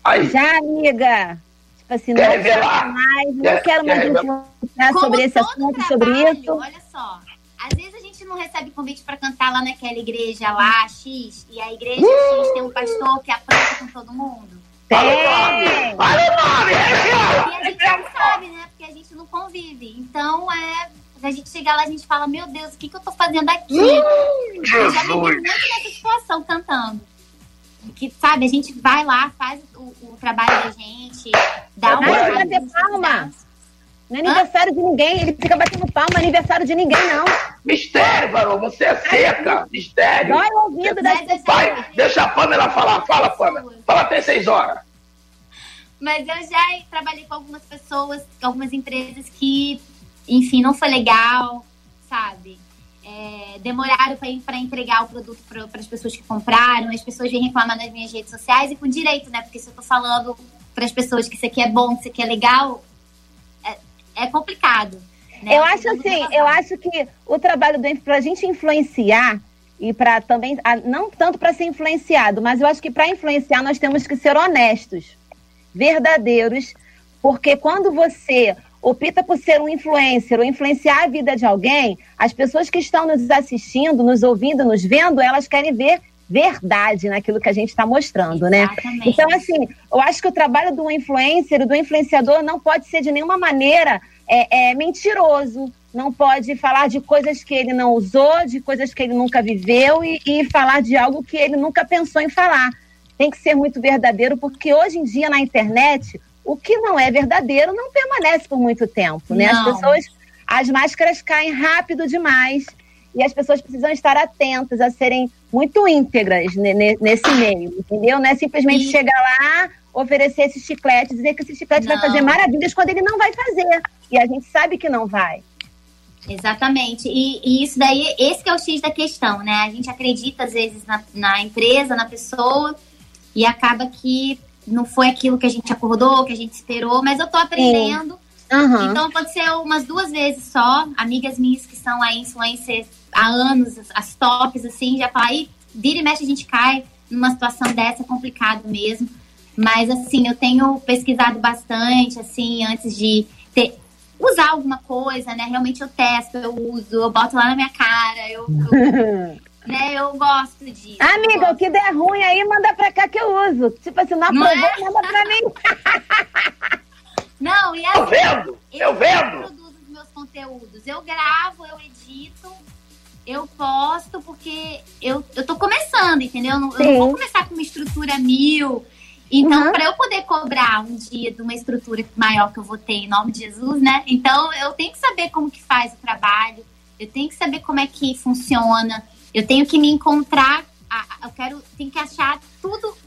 Ai. Já, amiga. Tipo assim, não Quer quero revelar? mais, não Quer- quero mais quer influenciar sobre esse todo assunto, sobre trabalho, isso. Olha só, às vezes a gente não recebe convite pra cantar lá naquela igreja lá, X, e a igreja X tem um pastor que aprova com todo mundo. O nome! Fala o nome! E a gente não sabe, né? Porque a gente não convive. Então, é. A gente chega lá, a gente fala, meu Deus, o que, que eu tô fazendo aqui? Hum, eu já me muito nessa situação cantando. Que, sabe, a gente vai lá, faz o, o trabalho da gente, dá uma é olhada, bater palma. Não é aniversário de ninguém, ele fica batendo palma, não é aniversário de ninguém, não. Mistério, varão, você é seca. Mistério. Dói o ouvido das pessoas. Vai, deixa a Pamela falar. Fala, Pamela. Fala até seis horas. Mas eu já trabalhei com algumas pessoas, com algumas empresas que, enfim, não foi legal, sabe? É, demoraram para entregar o produto para as pessoas que compraram, as pessoas vêm reclamar nas minhas redes sociais e com direito, né? Porque se eu tô falando para as pessoas que isso aqui é bom, que isso aqui é legal, é, complicado. né? Eu acho assim, eu acho que o trabalho do para a gente influenciar e para também não tanto para ser influenciado, mas eu acho que para influenciar nós temos que ser honestos, verdadeiros, porque quando você opta por ser um influencer ou influenciar a vida de alguém, as pessoas que estão nos assistindo, nos ouvindo, nos vendo, elas querem ver verdade naquilo que a gente está mostrando, né? Exatamente. Então, assim, eu acho que o trabalho do influencer, do influenciador, não pode ser de nenhuma maneira é, é, mentiroso. Não pode falar de coisas que ele não usou, de coisas que ele nunca viveu e, e falar de algo que ele nunca pensou em falar. Tem que ser muito verdadeiro, porque hoje em dia na internet, o que não é verdadeiro não permanece por muito tempo, né? As Não. pessoas, as máscaras caem rápido demais e as pessoas precisam estar atentas a serem muito íntegras ne- ne- nesse meio, entendeu? Não é simplesmente E- chegar lá, oferecer esse chiclete, dizer que esse chiclete vai Não. fazer maravilhas quando ele não vai fazer. E a gente sabe que não vai. Exatamente. E, e isso daí, esse que é o X da questão, né? A gente acredita, às vezes, na, na empresa, na pessoa, e acaba que não foi aquilo que a gente acordou, que a gente esperou, mas eu tô aprendendo. Aham. Então aconteceu umas duas vezes só. Amigas minhas que são aí influencers há anos, as, as tops, assim, já falam, aí vira e mexe a gente cai numa situação dessa, é complicado mesmo. Mas assim, eu tenho pesquisado bastante, assim, antes de ter, usar alguma coisa, né? Realmente eu testo, eu uso, eu boto lá na minha cara, eu, eu, né, eu gosto disso. Amiga, o que der ruim aí, manda pra cá que eu uso. Tipo assim, não Não aprovou, é? manda pra mim. Não, e Eu assim, vendo, eu vendo. produzo os meus conteúdos. Eu gravo, eu edito, eu posto, porque eu, eu tô começando, entendeu? Eu não, eu não vou começar com uma estrutura mil Então, para eu poder cobrar um dia de uma estrutura maior que eu vou ter em nome de Jesus, né? Então, eu tenho que saber como que faz o trabalho, eu tenho que saber como é que funciona, eu tenho que me encontrar, eu quero, tenho que achar tudo,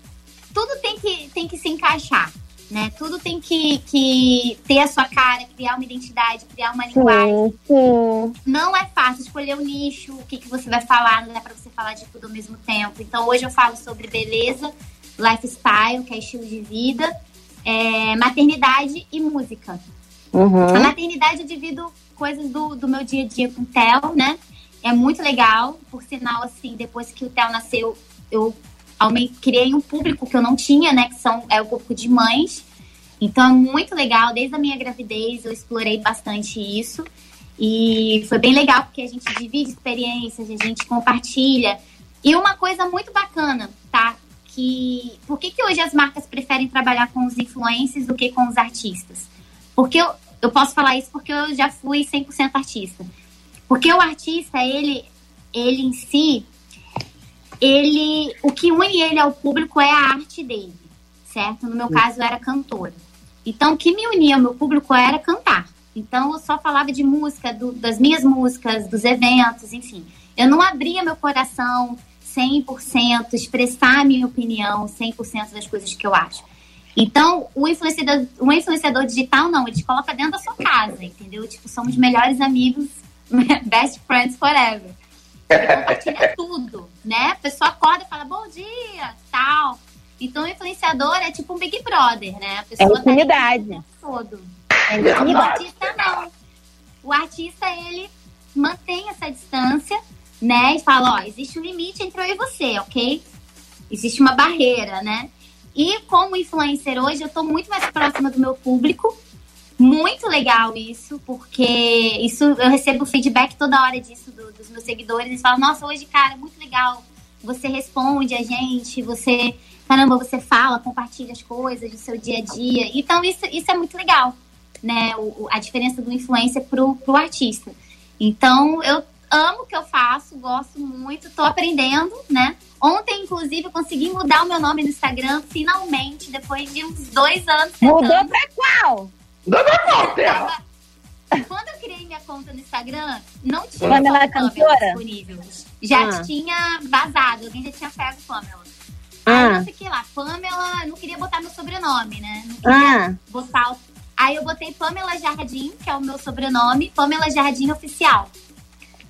tudo tem que, tem que se encaixar, né? Tudo tem que, que ter a sua cara, criar uma identidade, criar uma linguagem. Sim, sim. Não é fácil escolher o nicho, o que, que você vai falar, não é para você falar de tudo ao mesmo tempo. Então, hoje eu falo sobre beleza, lifestyle, que é estilo de vida, é, maternidade e música. Uhum. A maternidade eu divido coisas do, do meu dia a dia com o Theo, né? É muito legal. Por sinal, assim, depois que o Theo nasceu, eu criei um público que eu não tinha, né? Que são, é o público de mães. Então é muito legal. Desde a minha gravidez eu explorei bastante isso. E foi bem legal porque a gente divide experiências, a gente compartilha. E uma coisa muito bacana, tá? Que por que, que hoje as marcas preferem trabalhar com os influencers do que com os artistas? Porque eu, eu posso falar isso porque eu já fui 100% artista. Porque o artista, ele, ele em si, ele, o que une ele ao público é a arte dele, certo? No meu caso, eu era cantora. Então, o que me unia ao meu público era cantar. Então, eu só falava de música, do- das minhas músicas, dos eventos, enfim. Eu não abria meu coração 100%, expressar a minha opinião 100% das coisas que eu acho. Então, o influenciador, o influenciador digital, não, ele te coloca dentro da sua casa, entendeu? Tipo, somos melhores amigos, best friends forever. Compartilha tudo, né? A pessoa acorda e fala, bom dia, tal. Então, o influenciador é tipo um Big Brother, né? A pessoa É tá ali intimidade. tempo todo. É E o artista não. O artista, ele mantém essa distância, né? E fala, ó, existe um limite entre eu e você, ok? Existe uma barreira, né? E como influencer hoje, eu tô muito mais próxima do meu público. Muito legal isso, porque isso eu recebo feedback toda hora disso do- dos meus seguidores. Eles falam, nossa, hoje, cara, muito legal. Você responde a gente, você, caramba, você fala, compartilha as coisas do seu dia a dia. Então, isso, isso é muito legal, né? O- a diferença do influencer pro, pro artista. Então, eu amo o que eu faço, gosto muito, tô aprendendo, né? Ontem, inclusive, eu consegui mudar o meu nome no Instagram, finalmente, depois de uns dois anos. Mudou tentando. pra qual? Mudou pra qual, Terra? Quando eu criei minha conta no Instagram, não tinha Pamela só Pamela Cantora? disponível. Já Ah. tinha vazado, alguém já tinha pego Pamela. Ah. Aí eu fiquei lá, Pamela, não queria botar meu sobrenome, né? Não queria Ah. botar. o- Aí eu botei Pamela Jardim, que é o meu sobrenome, Pamela Jardim Oficial.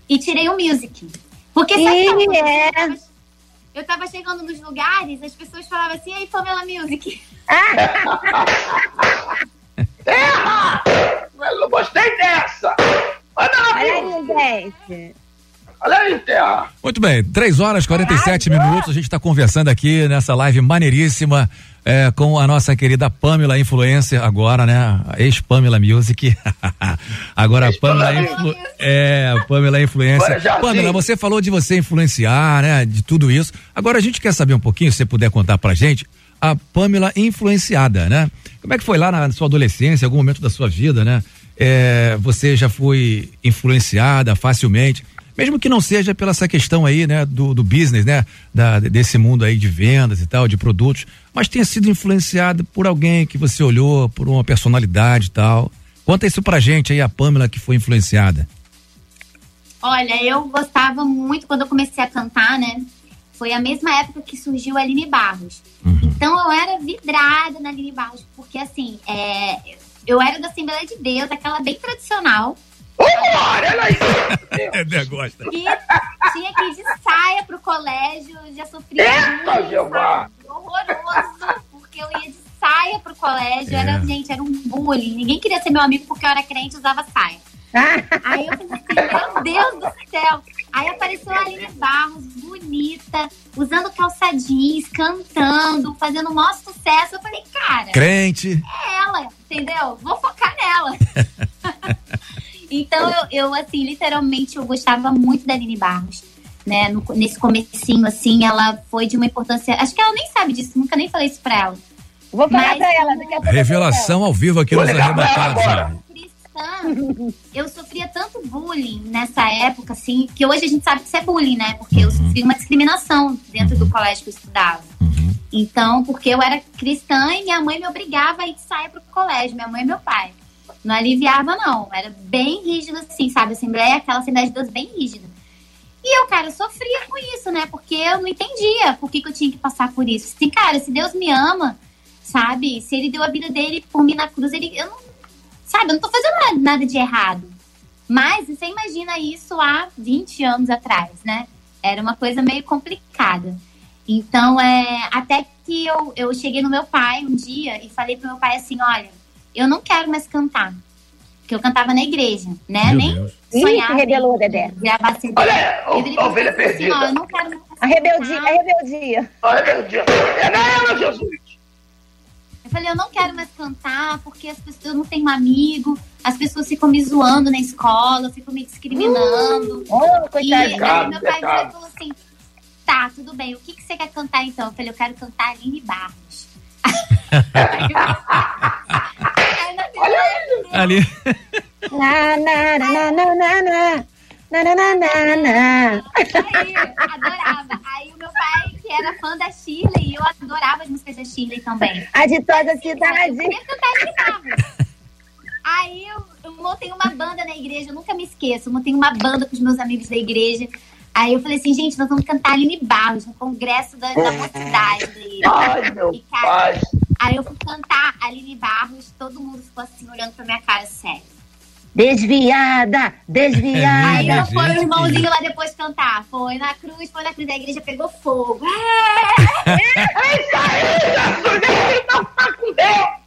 E tirei o music. Porque sabe coisa? é. Eu tava- Eu tava chegando nos lugares, as pessoas falavam assim, aí Pamela Music. Terra! Eu não gostei dessa! Manda lá, Olha aí, gente. Olha aí, Terra! Muito bem, 3 horas e 47 minutos. A gente está conversando aqui nessa live maneiríssima é, com a nossa querida Pamela Influencer, agora, né? Ex-Pamela Music. agora a Pamela, Influ... é, a Pamela Influencer. Pamela, você falou de você influenciar, né? De tudo isso. Agora a gente quer saber um pouquinho, se você puder contar pra gente, a Pamela influenciada, né? Como é que foi lá na sua adolescência, algum momento da sua vida, né? É, você já foi influenciada facilmente, mesmo que não seja pela essa questão aí, né, do, do business, né, da, desse mundo aí de vendas e tal, de produtos, mas tenha sido influenciada por alguém que você olhou, por uma personalidade e tal. Conta isso pra gente aí, a Pamela que foi influenciada. Olha, eu gostava muito quando eu comecei a cantar, né? Foi a mesma época que surgiu a Aline Barros. Então eu era vidrada na Aline Barros, porque assim, é, eu era da Assembleia de Deus, aquela bem tradicional. Glória, olha aí! É, né, gosta. Que tinha que ir de saia pro colégio, já sofria Eita, Jeová! horroroso, porque eu ia de saia pro colégio, É. era, gente, era um bullying. Ninguém queria ser meu amigo porque eu era crente e usava saia. Aí eu falei assim, meu Deus do céu. Aí apareceu a Aline Barros, bonita, usando calça jeans, cantando, fazendo o maior sucesso. Eu falei, cara, Crente. é ela, entendeu? Vou focar nela. então, eu, eu, assim, literalmente, eu gostava muito da Aline Barros. Né, no- nesse comecinho, assim, ela foi de uma importância... Acho que ela nem sabe disso, nunca nem falei isso pra ela. Vou falar Mas pra ela daqui a pouco. Revelação ao vivo aqui Vou nos arrebatados. Cristã, eu sofria tanto bullying nessa época, assim, que hoje a gente sabe que isso é bullying, né? Porque eu sofri uma discriminação dentro do colégio que eu estudava. Então, porque eu era cristã e minha mãe me obrigava a ir de saia pro colégio, minha mãe e meu pai. Não aliviava, não. Era bem rígido, assim, sabe? Assembleia, aquela Assembleia de Deus bem rígida. E eu, cara, sofria com isso, né? Porque eu não entendia por que, que eu tinha que passar por isso. Se, cara, se Deus me ama, sabe? Se ele deu a vida dele por mim na cruz, ele. Eu não, sabe, eu não tô fazendo nada, de errado. Mas você imagina isso há 20 anos atrás, né? Era uma coisa meio complicada. Então, é, até que eu, eu cheguei no meu pai um dia e falei pro meu pai assim: olha, eu não quero mais cantar. Porque eu cantava na igreja, né? Meu Nem Deus. sonhava Ih, rebelou, Dedé. gravar CD. Olha, a ovelha falei perdida. Assim, ó, eu não quero mais A rebeldia, a rebeldia. Deus. É nela, Jesus. Eu falei, eu não quero mais cantar porque as pessoas, eu não tenho amigo, as pessoas ficam me zoando na escola, ficam me discriminando. Oh, e aí meu pai e falou assim: tá, tudo bem, o que, que você quer cantar então? Eu falei, eu quero cantar Aline Barros. Aí, na verdade, Ali. Na, na, na, na, na, na. Na, na, na, na, na. Aí, adorava. Aí o meu pai, que era fã da Shirley, e eu adorava as músicas da Shirley também. A de toda a Eu cidade. queria cantar Aline Barros. Aí eu, eu montei uma banda na igreja, eu nunca me esqueço. Eu montei uma banda com os meus amigos da igreja. Aí eu falei assim, gente, nós vamos cantar Aline Barros no congresso da, da mocidade. Ai, meu E, cara, pai. Aí eu fui cantar Aline Barros, todo mundo ficou assim, olhando pra minha cara, sério. Desviada, Aí desviada. eu fui o irmãozinho lá depois cantar. Foi na cruz, foi na cruz, a igreja pegou fogo. É isso aí, Jesus. Tá com Deus.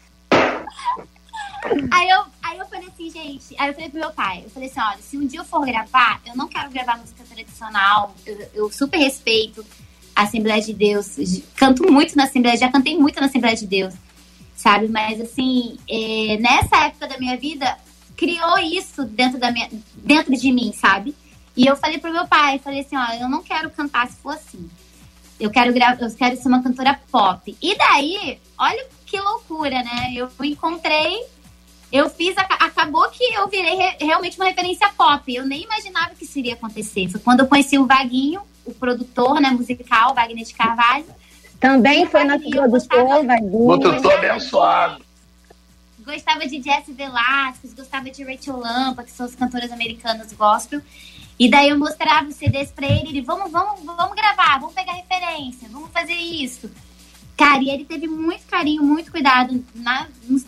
Aí eu, aí eu falei assim, gente. Aí eu falei pro meu pai, eu falei assim, olha, se um dia eu for gravar, eu não quero gravar música tradicional. Eu, eu super respeito a Assembleia de Deus. Canto muito na Assembleia, já cantei muito na Assembleia de Deus. Sabe? Mas assim, é, nessa época da minha vida, criou isso dentro, da minha, dentro de mim, sabe? E eu falei pro meu pai, falei assim, ó, eu não quero cantar se for assim. Eu quero eu quero ser uma cantora pop. E daí, olha que loucura, né? Eu encontrei, eu fiz, aca- acabou que eu virei re- realmente uma referência pop. Eu nem imaginava que isso iria acontecer. Foi quando eu conheci o Vaguinho, o produtor, né, musical, Wagner de Carvalho. Também foi nosso produtor, Vaguinho. Produtor abençoado. Gostava de Jess Velasquez, gostava de Rachel Lampa, que são as cantoras americanas gospel. E daí eu mostrava os CDs pra ele, ele, vamos, vamos, vamos gravar, vamos pegar referência, vamos fazer isso. Cara, e ele teve muito carinho, muito cuidado na, nos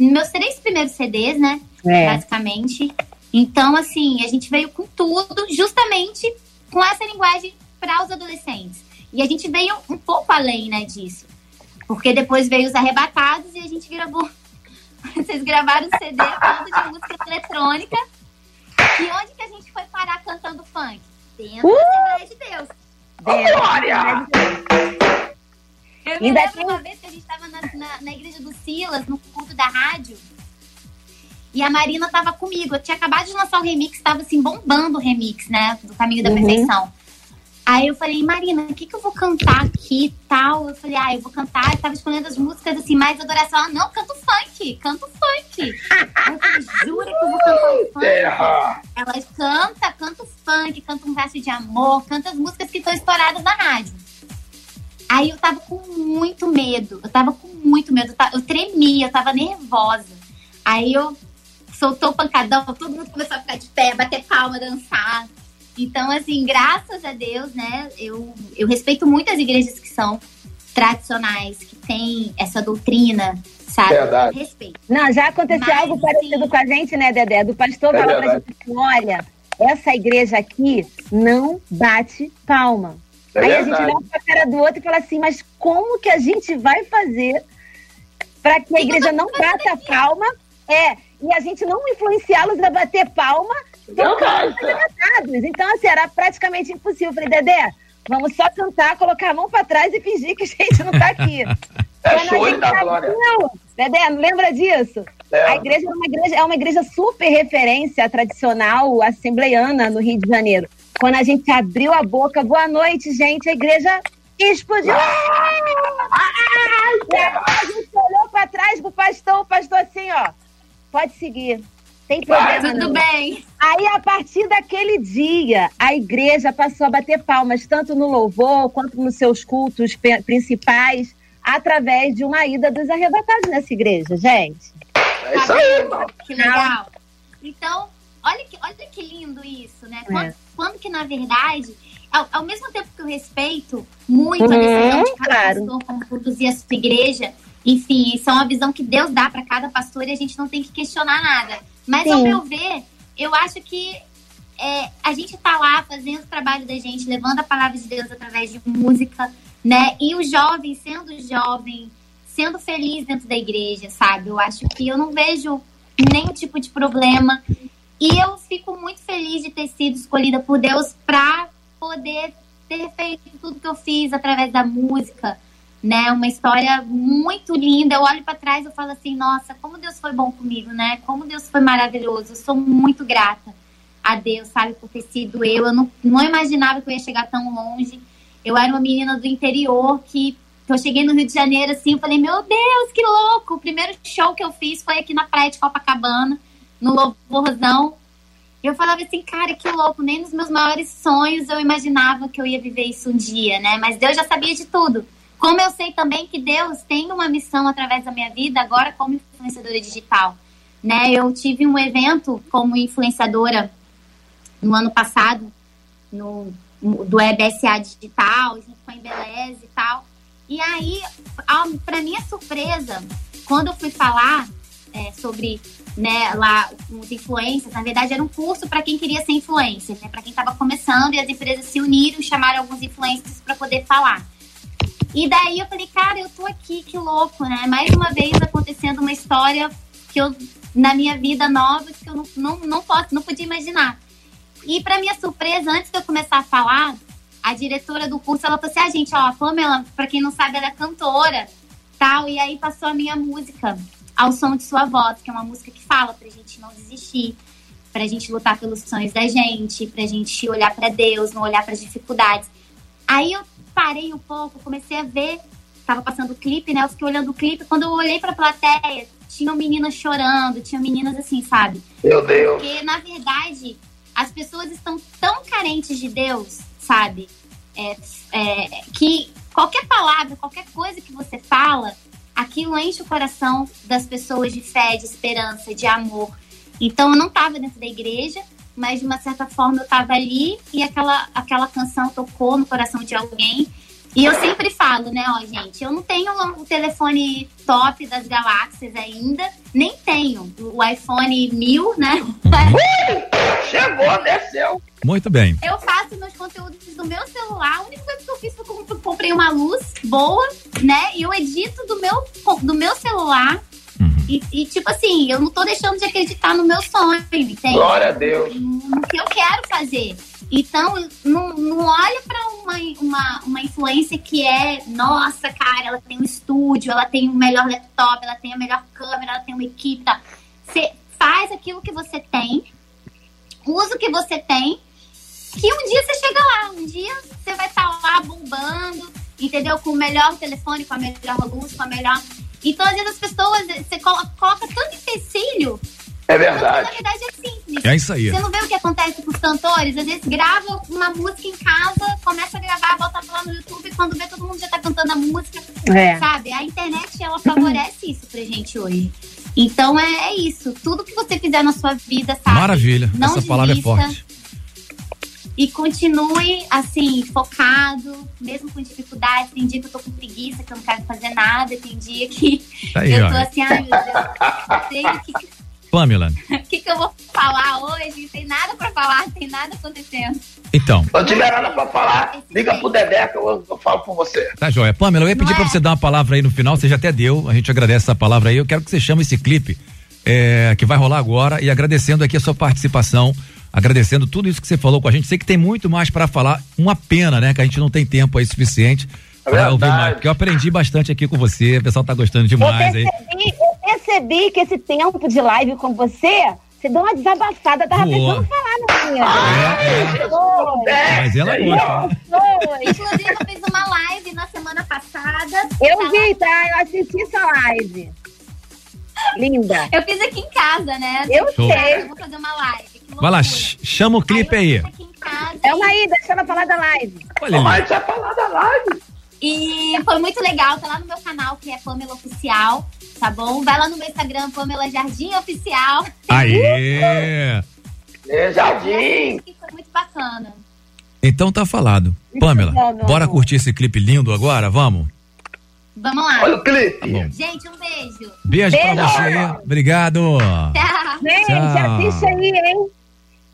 nos meus três primeiros CDs, né? É. Basicamente. Então, assim, a gente veio com tudo, justamente com essa linguagem para os adolescentes. E a gente veio um pouco além, né, disso. Porque depois veio os arrebatados e a gente gravou. Vocês gravaram um CD todo de música eletrônica. E onde que a gente foi parar cantando funk? Dentro Uh! da Assembleia de Deus. Dentro. Glória! Eu me Ainda lembro tem- uma vez que a gente estava na, na, na igreja do Silas, no culto da rádio. E a Marina tava comigo. Eu tinha acabado de lançar o remix, tava assim, bombando o remix, né? Do Caminho da Uhum. Perfeição. Aí eu falei, Marina, o que, que eu vou cantar aqui e tal? Eu falei, ah, eu vou cantar. Eu tava escolhendo as músicas assim, mais adoração. Ela, não, canto funk, canto funk. Eu falei, jura que eu vou cantar o funk? Terra. Ela canta, canta funk, canta um verso de amor, canta as músicas que estão estouradas na rádio. Aí eu tava com muito medo, eu tava com muito medo, eu, ta- eu tremia, eu tava nervosa. Aí eu soltou o pancadão, todo mundo começou a ficar de pé, bater palma, dançar. Então, assim, graças a Deus, né, eu, eu respeito muito as igrejas que são tradicionais, que têm essa doutrina, sabe? Verdade. Eu respeito. Não, já aconteceu Mas, algo parecido assim- com a gente, né, Dedé? Do pastor É falar pra verdade. gente assim, olha, essa igreja aqui não bate palma. É Aí a gente verdade. olha pra cara do outro e fala assim, mas como que a gente vai fazer para que a igreja não bata palma? É, e a gente não influenciá-los a bater palma Verdade. arrebatados. Então, assim, era praticamente impossível. Eu falei, Dedé, vamos só cantar, colocar a mão pra trás e fingir que a gente não tá aqui. É Quando a show da tá- glória. Não, Dedé, não lembra disso? É. A igreja é uma igreja, é uma igreja super referência tradicional assembleiana no Rio de Janeiro. Quando a gente abriu a boca, boa noite, gente, a igreja explodiu. E aí a gente olhou pra trás pro pastor, o pastor assim, ó, pode seguir. Tem problema Tudo não. bem. Aí, a partir daquele dia, a igreja passou a bater palmas, tanto no louvor quanto nos seus cultos principais, através de uma ida dos arrebatados nessa igreja, gente. É isso aí, irmão. Que legal. Então, olha que, olha que lindo isso, né? Quando, É. quando que, na verdade, ao, ao mesmo tempo que eu respeito muito a decisão de cada claro. pastor como conduzir a sua igreja, enfim, isso é uma visão que Deus dá para cada pastor e a gente não tem que questionar nada. Mas, ao Sim. meu ver, eu acho que é, a gente tá lá fazendo o trabalho da gente, levando a palavra de Deus através de música, né? E o jovem, sendo jovem, sendo feliz dentro da igreja, sabe? Eu acho que eu não vejo nenhum tipo de problema. E eu fico muito feliz de ter sido escolhida por Deus para poder ter feito tudo que eu fiz através da música, né? Uma história muito linda. Eu olho para trás e falo assim, nossa, como Deus foi bom comigo, né? Como Deus foi maravilhoso. Eu sou muito grata a Deus, sabe, por ter sido eu. Eu não, não imaginava que eu ia chegar tão longe. Eu era uma menina do interior que, eu cheguei no Rio de Janeiro assim, eu falei, meu Deus, que louco! O primeiro show que eu fiz foi aqui na praia de Copacabana, no Louvorzão. Eu falava assim, cara, que louco, nem nos meus maiores sonhos eu imaginava que eu ia viver isso um dia, né? Mas Deus já sabia de tudo. Como eu sei também que Deus tem uma missão através da minha vida, agora como influenciadora digital, né? Eu tive um evento como influenciadora no ano passado, no, do EBSA Digital, junto com a Embeleze e tal. E aí, para minha surpresa, quando eu fui falar é, sobre né, lá os influencers, na verdade era um curso para quem queria ser influencer, né, para quem estava começando, e as empresas se uniram e chamaram alguns influencers para poder falar. E daí eu falei, cara, eu tô aqui, que louco, né? Mais uma vez acontecendo uma história que eu, na minha vida nova, que eu não, não, não posso, não podia imaginar. E para minha surpresa, antes de eu começar a falar, a diretora do curso, ela falou assim, ah, gente, ó, a Pamela, pra quem não sabe, ela é cantora, tal, e aí passou a minha música, Ao Som de Sua Voz, que é uma música que fala pra gente não desistir, pra gente lutar pelos sonhos da gente, pra gente olhar pra Deus, não olhar pras dificuldades. Aí eu parei um pouco, comecei a ver, tava passando o clipe, né, eu fiquei olhando o clipe, quando eu olhei pra plateia, tinham meninas chorando, tinham meninas assim, sabe? Meu Deus. Porque, na verdade, as pessoas estão tão carentes de Deus, sabe? É, é, que qualquer palavra, qualquer coisa que você fala, aquilo enche o coração das pessoas de fé, de esperança, de amor. Então eu não estava dentro da igreja, mas de uma certa forma eu estava ali e aquela, aquela canção tocou no coração de alguém. E eu sempre falo, né, ó, gente, eu não tenho o telefone top das galáxias ainda, nem tenho o iPhone 1000, né? Chegou, desceu. Muito bem. Eu faço meus conteúdos do meu celular. A única coisa que eu fiz foi que eu comprei uma luz boa, né? E eu edito do meu, do meu celular. E, e, tipo assim, eu não tô deixando de acreditar no meu sonho, entende? Glória a Deus. No que eu quero fazer. Então, não, não olha pra uma, uma, uma influência que é, nossa, cara, ela tem um estúdio, ela tem o melhor laptop, ela tem a melhor câmera, ela tem uma equipe. Tá? Você faz aquilo que você tem, usa o que você tem, que um dia você chega lá, um dia você vai estar lá bombando, entendeu? Com o melhor telefone, com a melhor luz, com a melhor. Então, às vezes as pessoas, você coloca, coloca tanto empecilho. É verdade. Na verdade é simples. É isso aí. Você não vê o que acontece com os cantores? Às vezes grava uma música em casa, começa a gravar, bota lá no YouTube, e quando vê todo mundo já tá cantando a música. É. Sabe? A internet, ela favorece isso pra gente hoje. Então é, é isso. Tudo que você fizer na sua vida, sabe? Maravilha. Não Essa palavra é desista. forte. E continue, assim, focado, mesmo com dificuldades. Tem dia que eu tô com preguiça, que eu não quero fazer nada. Tem dia que Tá aí, eu ó. tô assim, ai meu Deus, sei que, Pamela, o que, que eu vou falar hoje? Não tem nada pra falar, não tem nada acontecendo. então, Se não tiver nada pra falar, liga pro Dedé que eu, eu falo com você. tá joia. Pamela, eu ia pedir Não pra é? você dar uma palavra aí no final, você já até deu, a gente agradece essa palavra aí. Eu quero que você chame esse clipe é, que vai rolar agora e agradecendo aqui a sua participação, agradecendo tudo isso que você falou com a gente. Sei que tem muito mais para falar. Uma pena, né? Que a gente não tem tempo aí suficiente é para ouvir mais. Porque eu aprendi bastante aqui com você. O pessoal tá gostando demais eu percebi, aí. Eu percebi que esse tempo de live com você. Você deu uma desabafada, tava Boa. pensando falar né, no senhor. É, é. Mas ela é gosta. Inclusive, eu fiz uma live na semana passada. Eu tá vi, tá? Eu assisti sua live. Linda. Eu fiz aqui em casa, né? Eu Show. sei. Eu vou fazer uma live. Vai lá, chama o clipe aí. É uma aí, deixa ela falar da live. Olha, aí. mas falar é da live. E foi muito legal, tá lá no meu canal, que é Pamela Oficial, tá bom? Vai lá no meu Instagram, Pamela Jardim Oficial. Aê! é, Jardim! Foi muito bacana. Então tá falado. Pamela, bora curtir esse clipe lindo agora, vamos? Vamos lá. Olha o clipe. Tá gente, um beijo. Beijo, beijo. pra você. Obrigado. Tchau. Gente, Tchau. assiste aí, hein?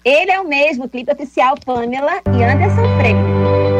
Ele é o mesmo clipe oficial Pamela e Anderson Freire.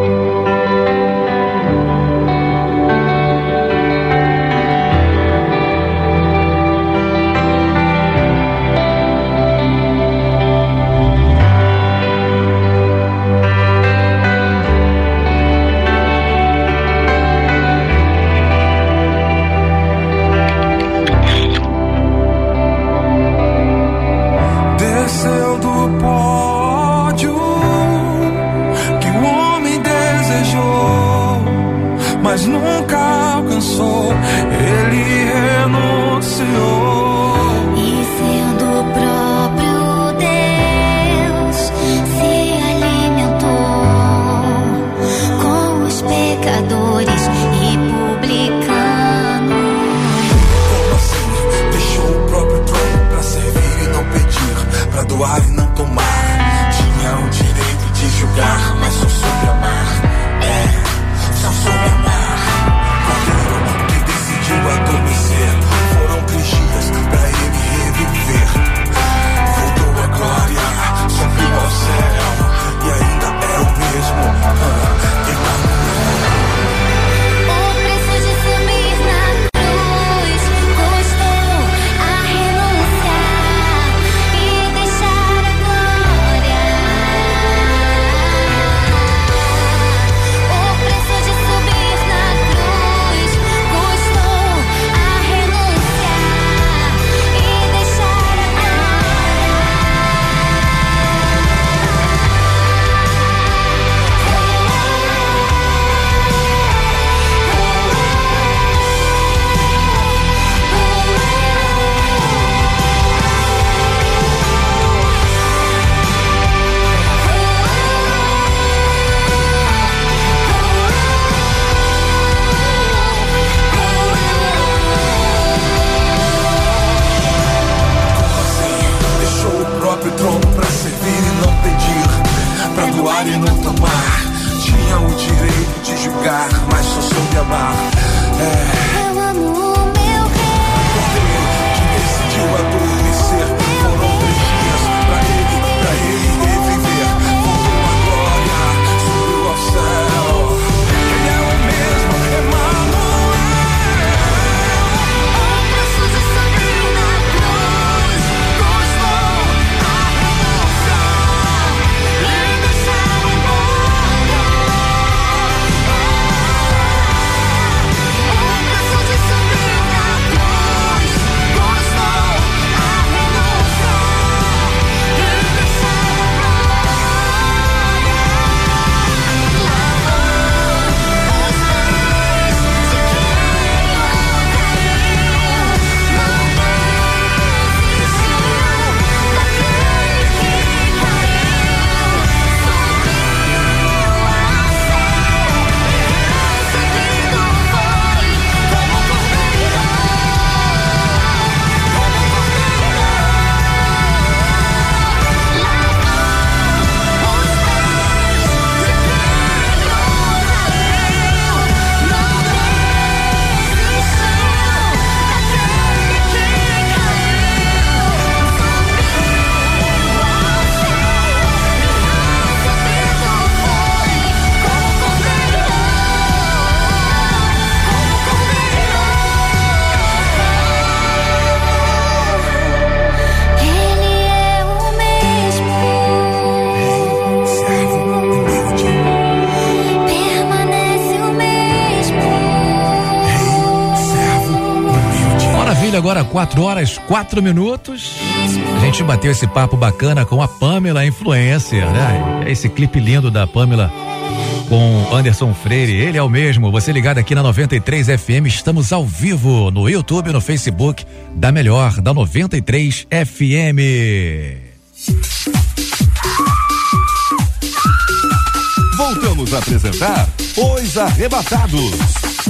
4 horas 4 minutos. A gente bateu esse papo bacana com a Pamela Influencer, né? É esse clipe lindo da Pamela com Anderson Freire, ele é o mesmo. Você ligado aqui na 93 FM, estamos ao vivo no YouTube, no Facebook da Melhor da 93 FM. Voltamos a apresentar Os Arrebatados.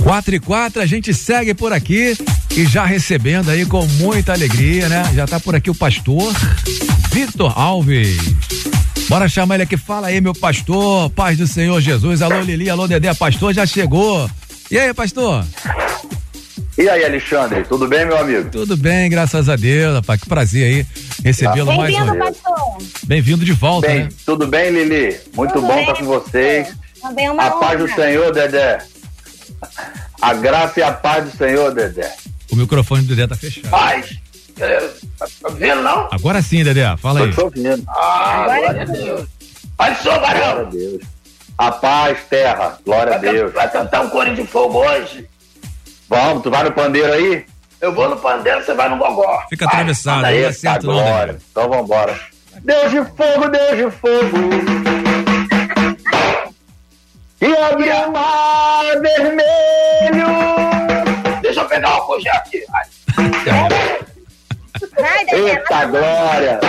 4 e 4, a gente segue por aqui e já recebendo aí com muita alegria, né? Já tá por aqui o pastor Vitor Alves. Bora chamar ele aqui, fala aí, meu pastor, paz do Senhor Jesus. Alô, Lili, alô, Dedé, pastor já chegou. E aí, pastor? E aí, Alexandre, tudo bem, meu amigo? Tudo bem, graças a Deus, rapaz. Que prazer aí recebê-lo mais uma Bem-vindo, vez. pastor. Bem-vindo de volta, Bem, né? tudo bem, Lili? Muito Tudo bom bem, estar com vocês. Também é uma A paz do honra. Senhor, Dedé. A graça e a paz do Senhor, Dedé. O microfone do Dedé tá fechado. Paz. É, Tá vendo, não? Agora sim, Dedé, fala aí. Tô ouvindo. Ah, glória a sim. Deus. Paz, senhor, Glória a. Deus. A paz, terra. Glória a Deus. vai cantar um coro de fogo hoje? Vamos, tu vai no pandeiro aí? Eu vou no pandeiro, você vai no gogó. Fica Vai. atravessado, não aí, dá certo tá, não. Dedé. Então vambora. Deus de fogo, Deus de fogo. E abre o mar vermelho. Pegar gel aqui. Dedé, Eita glória!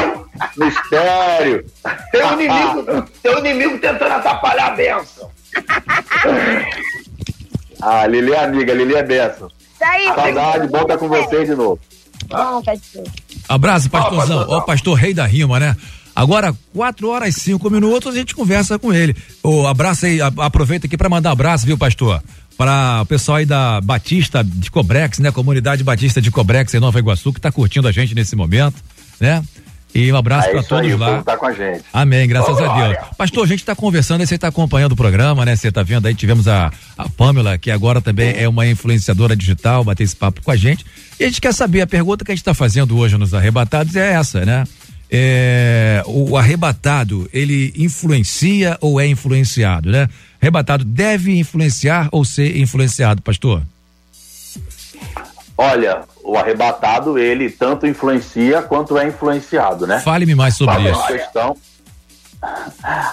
Mistério! Tem um inimigo, tem um inimigo tentando atrapalhar a benção. Ah, Lili é amiga, Lili é benção. Isso aí, Saudade, bom estar com vocês de novo. Bom, pastor. Abraço, pastorzão. Ó, pastor rei da rima, né? Agora, 4 horas e 5 minutos, a gente conversa com ele. Ô, abraço aí, aproveita aqui para mandar um abraço, viu, pastor? Para o pessoal aí da Batista de Cobrex, né? Comunidade Batista de Cobrex em Nova Iguaçu, que tá curtindo a gente nesse momento, né? E um abraço É para aí, todos o lá. tá com a gente. Amém, graças a Deus. Pastor, a gente está conversando, aí você está acompanhando o programa, né? Você está vendo aí, tivemos a, a Pamela, que agora também é uma influenciadora digital, bater esse papo com a gente. E a gente quer saber, a pergunta que a gente está fazendo hoje nos arrebatados é essa, né? É, o arrebatado, ele influencia ou é influenciado, né? Arrebatado deve influenciar ou ser influenciado, pastor? Olha, o arrebatado, ele tanto influencia quanto é influenciado, né? Fale-me mais sobre isso. A questão,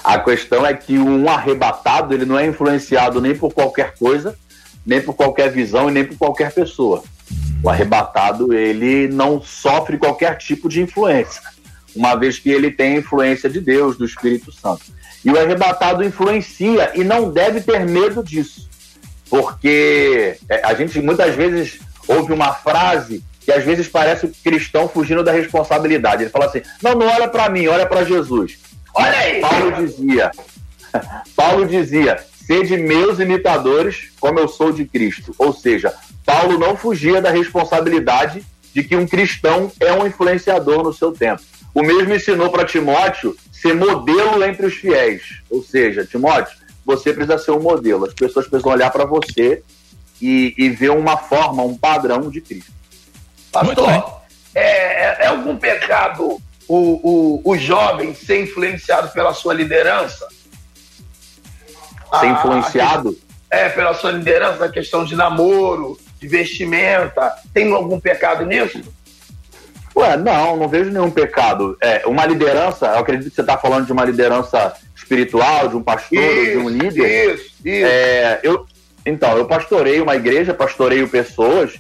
a questão é que um arrebatado, ele não é influenciado nem por qualquer coisa, nem por qualquer visão e nem por qualquer pessoa. O arrebatado, ele não sofre qualquer tipo de influência, uma vez que ele tem a influência de Deus, do Espírito Santo. E o arrebatado influencia e não deve ter medo disso, porque é, a gente muitas vezes ouve uma frase que às vezes parece o cristão fugindo da responsabilidade. Ele fala assim: não, não olha para mim, olha para Jesus. Olha aí. Paulo dizia, Paulo dizia, sede meus imitadores, como eu sou de Cristo. Ou seja, Paulo não fugia da responsabilidade de que um cristão é um influenciador no seu tempo. O mesmo ensinou para Timóteo ser modelo entre os fiéis. Ou seja, Timóteo, você precisa ser um modelo. As pessoas precisam olhar para você e, e ver uma forma, um padrão de Cristo. Pastor, é, é- é algum pecado o, o, o jovem ser influenciado pela sua liderança? Ser Ah, influenciado? É, pela sua liderança na questão de namoro, de vestimenta. Tem algum pecado nisso? Ué, não, não vejo nenhum pecado. É, uma liderança, eu acredito que você está falando de uma liderança espiritual, de um pastor, ou de um líder. Isso, isso. É, eu, então, eu pastorei uma igreja, pastoreio pessoas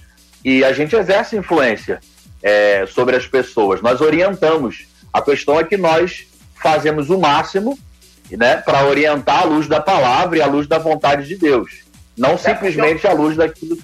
e a gente exerce influência é, sobre as pessoas. Nós orientamos. A questão é que nós fazemos o máximo né, para orientar à luz da palavra e à luz da vontade de Deus. Não simplesmente à luz daquilo.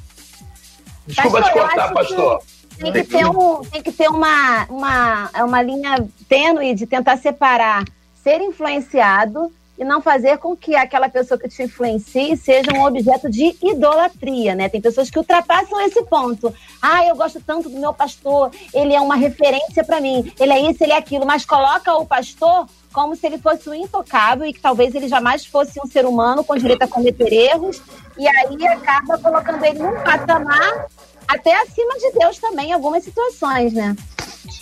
Desculpa Pastor, te eu cortar, pastor. Tem que ter, um, tem que ter uma, uma, é uma linha tênue de tentar separar ser influenciado e não fazer com que aquela pessoa que te influencie seja um objeto de idolatria, né? Tem pessoas que ultrapassam esse ponto. Ah, eu gosto tanto do meu pastor, ele é uma referência para mim, ele é isso, ele é aquilo, mas coloca o pastor como se ele fosse o intocável e que talvez ele jamais fosse um ser humano com direito a cometer erros, e aí acaba colocando ele num patamar até acima de Deus também em algumas situações, né?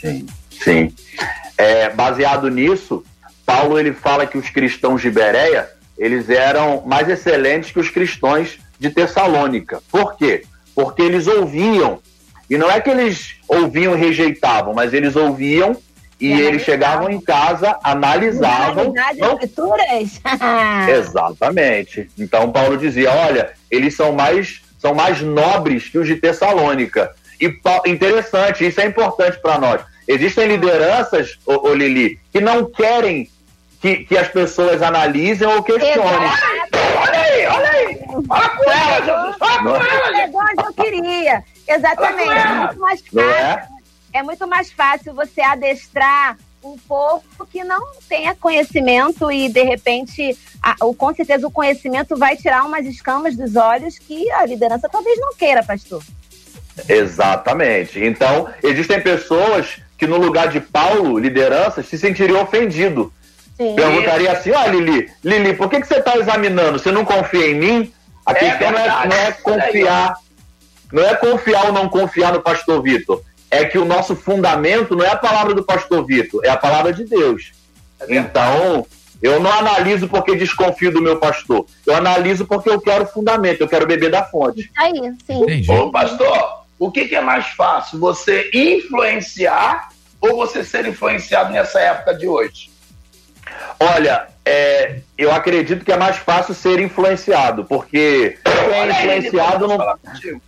Sim. Sim. É, baseado nisso, Paulo ele fala que os cristãos de Bereia eles eram mais excelentes que os cristãos de Tessalônica. Por quê? Porque eles ouviam, e não é que eles ouviam e rejeitavam, mas eles ouviam E eles chegavam em casa, analisavam. Não- escrituras? Exatamente. Então Paulo dizia: olha, eles são mais, são mais nobres que os de Tessalônica. E interessante, isso é importante para nós. Existem lideranças, ô, ô Lili, que não querem que, que as pessoas analisem ou questionem. Olha aí, olha aí. Fala com ela, Jesus. Fala com ela, gente. Chegou onde eu queria. Exatamente. É ela. muito mais fácil. é? É muito mais fácil você adestrar um povo que não tenha conhecimento e, de repente, a- o, com certeza o conhecimento vai tirar umas escamas dos olhos que a liderança talvez não queira, pastor. Exatamente. Então, existem pessoas que, no lugar de Paulo, lideranças, se sentiriam ofendidos. Sim. Perguntaria assim: ó, Lili, Lili, por que, que você está examinando? Você não confia em mim? A É questão não, é, não é confiar. Não é confiar ou não confiar no pastor Vitor. É que o nosso fundamento não é a palavra do pastor Vitor, é a palavra de Deus. Então, eu não analiso porque desconfio do meu pastor. Eu analiso porque eu quero fundamento, eu quero beber da fonte. Aí, sim. Ô, pastor, o que, que é mais fácil? Você influenciar ou você ser influenciado nessa época de hoje? Olha, é, eu acredito que é mais fácil ser influenciado, porque quem é influenciado depois eu vou não, falar contigo.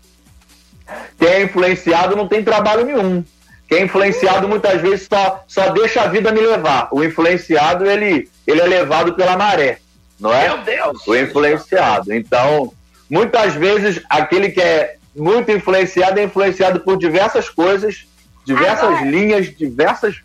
Quem é influenciado não tem trabalho nenhum. Quem é influenciado muitas vezes só, só deixa a vida me levar. O influenciado, ele, ele é levado pela maré, não é? Meu Deus! O influenciado. Então, muitas vezes, aquele que é muito influenciado é influenciado por diversas coisas, diversas Agora- linhas, diversas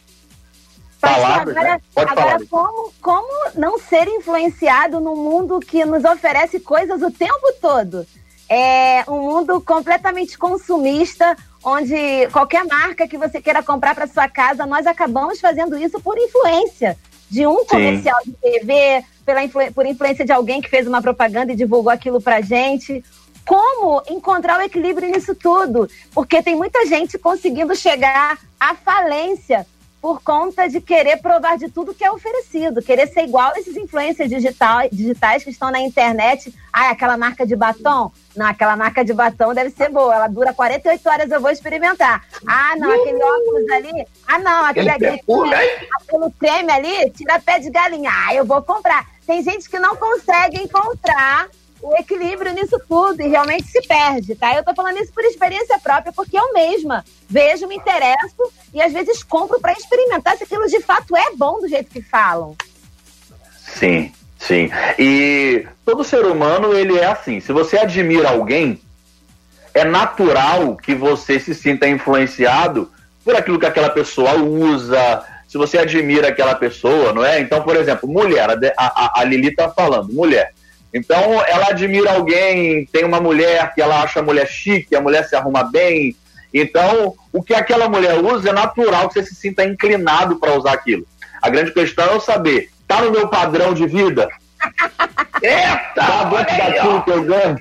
palavras. agora, né? Pode agora falar. como, como não ser influenciado num mundo que nos oferece coisas o tempo todo? É um mundo completamente consumista, onde qualquer marca que você queira comprar para sua casa, nós acabamos fazendo isso por influência de um comercial de TV, pela influ- por influência de alguém que fez uma propaganda e divulgou aquilo pra gente. Como encontrar o equilíbrio nisso tudo? Porque tem muita gente conseguindo chegar à falência por conta de querer provar de tudo que é oferecido, querer ser igual a esses influencers digital, digitais que estão na internet. Ah, aquela marca de batom? Não, aquela marca de batom deve ser boa, ela dura 48 horas, eu vou experimentar. Ah, não, aquele óculos ali? Ah, não, aquele, Aquele aquele creme ali, tira pé de galinha. Ah, eu vou comprar. Tem gente que não consegue encontrar o equilíbrio nisso tudo e realmente se perde, tá? Eu tô falando isso por experiência própria, porque eu mesma vejo, me interesso e às vezes compro para experimentar se aquilo de fato é bom do jeito que falam. Sim, sim. E todo ser humano, ele é assim. Se você admira alguém, é natural que você se sinta influenciado por aquilo que aquela pessoa usa. Se você admira aquela pessoa, não é? Então, por exemplo, mulher, a, a- a Lili tá falando, mulher. Então, ela admira alguém, tem uma mulher que ela acha a mulher chique, a mulher se arruma bem. Então, o que aquela mulher usa é natural que você se sinta inclinado para usar aquilo. A grande questão é eu saber, tá no meu padrão de vida? Eita! Tá dentro daquilo que eu ganho?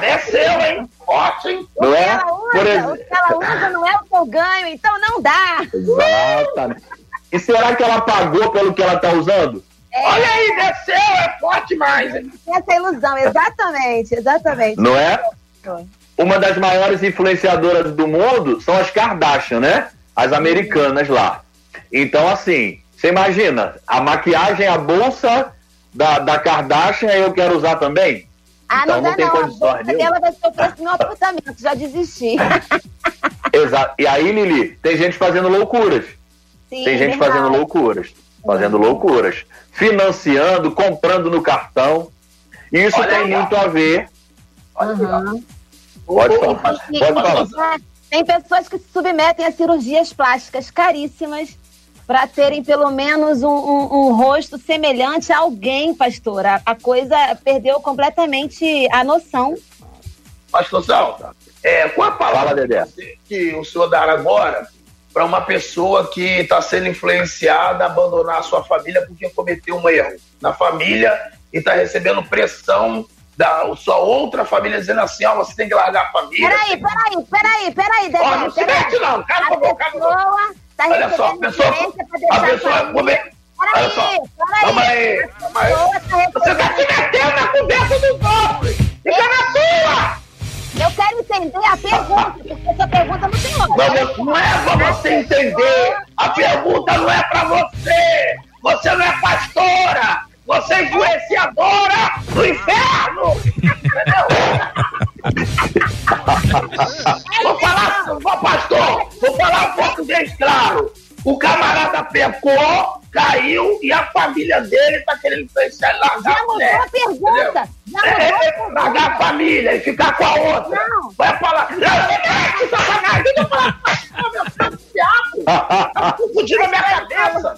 Desceu, hein? Forte, hein? Não o que é? ela Por usa, exemplo- o que ela usa não é o que eu ganho, então não dá. Exatamente. E será que ela pagou pelo que ela tá usando? Olha aí, desceu, é forte mais? Essa ilusão, exatamente, exatamente. Não é? Uma das maiores influenciadoras do mundo são as Kardashian, né? As americanas lá. Então, assim, você imagina, a maquiagem, a bolsa da, da Kardashian eu quero usar também? Ah, então não não, dá tem não. A condições bolsa nenhuma. dela vai ser o preço do meu apartamento, já desisti. Exato. E aí, Lili, tem gente fazendo loucuras. Sim, tem gente verdade. fazendo loucuras. Fazendo loucuras. Financiando, comprando no cartão. E isso Olha tem aí, ó. muito a ver. Aham. Pode falar. e- Pode e- falar. Tem pessoas que se submetem a cirurgias plásticas caríssimas para terem pelo menos um, um- um rosto semelhante a alguém, pastor. A, a coisa perdeu completamente a noção. Pastor Salta, é, qual a palavra que, você- que o senhor dar agora para uma pessoa que está sendo influenciada a abandonar a sua família porque cometeu um erro na família e está recebendo pressão da sua outra família dizendo assim, ó, você tem que largar a família. Peraí, peraí, peraí, peraí, Dedé, Ó, não se mete não, cala a pessoa tá Olha só, a pessoa, a pessoa come... Olha só, calma aí, calma aí. Você tá se metendo na conversa dos outros. Fica na sua. Eu quero entender a pergunta, porque essa pergunta não tem Não, lógica. não é pra você entender a pergunta não é pra você. Você não é pastora. Você é influenciadora do inferno. Vou falar, vou, pastor, vou falar um português claro. O camarada pecou, caiu e a família dele tá querendo influenciar ele largar Já a mulher. a pergunta. Já É, a é, pergunta. largar a família e ficar com a outra. Vai falar, não, não, que sacanagem, deixa eu falar com meu Deus, diabo. Tá confundindo a minha cabeça.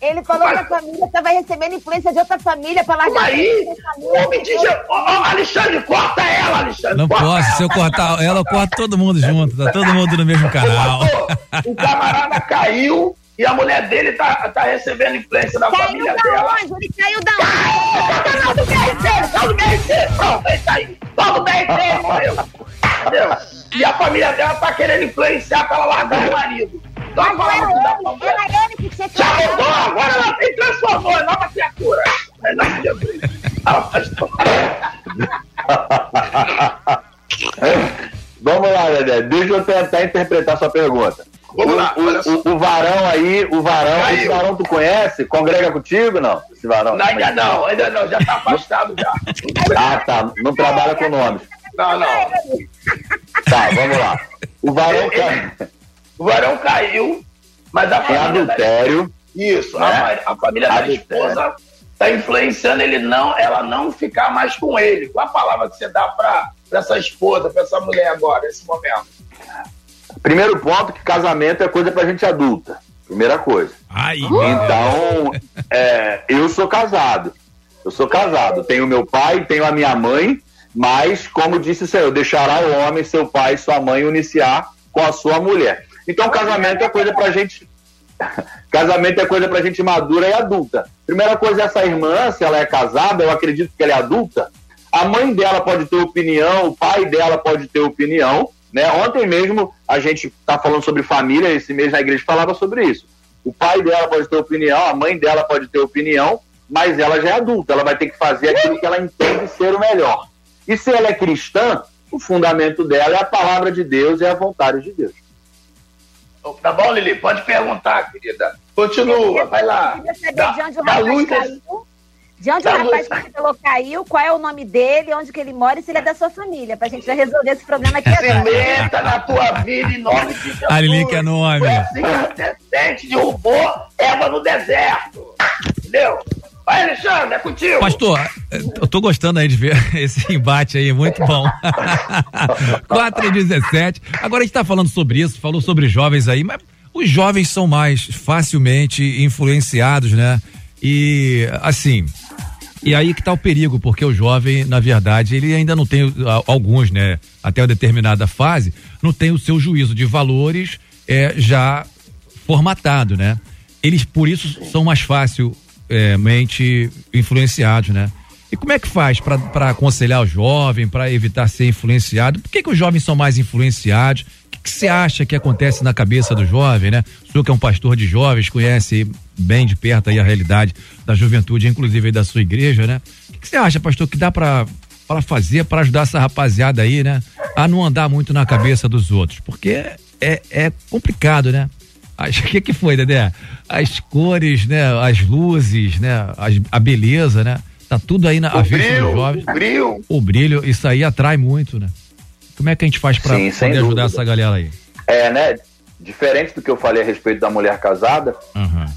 Ele falou que a família estava recebendo influência de outra família para largar. Aí, homem de Jesus. Ô, ô, Alexandre, corta ela, Alexandre. Não posso, se eu cortar ela, eu corto todo mundo junto, tá todo mundo no mesmo canal. O camarada caiu e a mulher dele tá, tá recebendo influência da Caiu família da dela. onde? Ele caiu da onde? Canal do BRT, canal do BRT, pronto, é isso aí. Todo BRT morreu. Entendeu? E a família dela tá querendo influenciar pra ela largar o marido. Então, Mas palavra que dá pra era ele, mulher- era ele que tinha que Já mudou, agora ela se transformou, é nova criatura. É nova criatura. Vamos lá, Dedé. Deixa eu tentar interpretar sua pergunta. Vamos o, lá, o- o- varão aí, o varão, Caiu. esse varão tu conhece? Congrega contigo, não? Esse varão? Não, ainda não, ainda não, já tá afastado já. Ah, tá. Não trabalha com nomes. Não, não. Tá, vamos lá. O varão cai. O varão caiu, mas a família. da- adultério. Isso, né? a, a família da Adultério. esposa tá influenciando ele não, ela não ficar mais com ele. Qual a palavra que você dá pra, pra essa esposa, pra essa mulher agora, nesse momento? Primeiro ponto, que casamento é coisa pra gente adulta. Primeira coisa. Ai, Então, é, eu sou casado. Eu sou casado. Tenho meu pai, tenho a minha mãe, mas, como disse o Senhor, deixará o homem, seu pai e sua mãe uniciar com a sua mulher. Então, casamento é coisa pra gente. Casamento é coisa pra gente madura e adulta. Primeira coisa, essa irmã, se ela é casada, eu acredito que ela é adulta. A mãe dela pode ter opinião, o pai dela pode ter opinião. Né? Ontem mesmo a gente está falando sobre família, esse mês na igreja falava sobre isso. O pai dela pode ter opinião, a mãe dela pode ter opinião, mas ela já é adulta, ela vai ter que fazer aquilo que ela entende ser o melhor. E se ela é cristã, o fundamento dela é a palavra de Deus e a vontade de Deus. Tá bom, Lili? Pode perguntar, querida. Continua, vai lá. Eu queria saber Dá- de onde o luz caiu. De onde Dá o rapaz que você falou caiu, qual é o nome dele, onde que ele mora e se ele é da sua família, pra gente já resolver esse problema aqui Se agora. meta na tua vida em nome de Jesus. A Lili que é nome. Foi assim que a serpente derrubou Eva no deserto. Entendeu? Vai, Alexandre, é contigo. Pastor, eu tô gostando aí de ver esse embate aí, muito bom. 4 e 17. Agora a gente tá falando sobre isso, falou sobre jovens aí, mas os jovens são mais facilmente influenciados, né? E assim, e aí que tá o perigo, porque o jovem, na verdade, ele ainda não tem, alguns, né, até uma determinada fase, não tem o seu juízo de valores é, já formatado, né? Eles, por isso, são mais facilmente influenciados, né? E como é que faz para aconselhar o jovem, para evitar ser influenciado? Por que, que os jovens são mais influenciados? O que você acha que acontece na cabeça do jovem, né? O senhor que é um pastor de jovens, conhece bem de perto aí a realidade da juventude, inclusive aí da sua igreja, né? O que, que você acha, pastor, que dá para para fazer para ajudar essa rapaziada aí, né? A não andar muito na cabeça dos outros, porque é, é complicado, né? As- O que que foi, Dedé? As cores, né? As luzes, né? As- a beleza, né? Tá tudo aí na O vista brilho, dos jovens. o brilho. O brilho, isso aí atrai muito, né? Como é que a gente faz para ajudar dúvida. essa galera aí? É, né? Diferente do que eu falei a respeito da mulher casada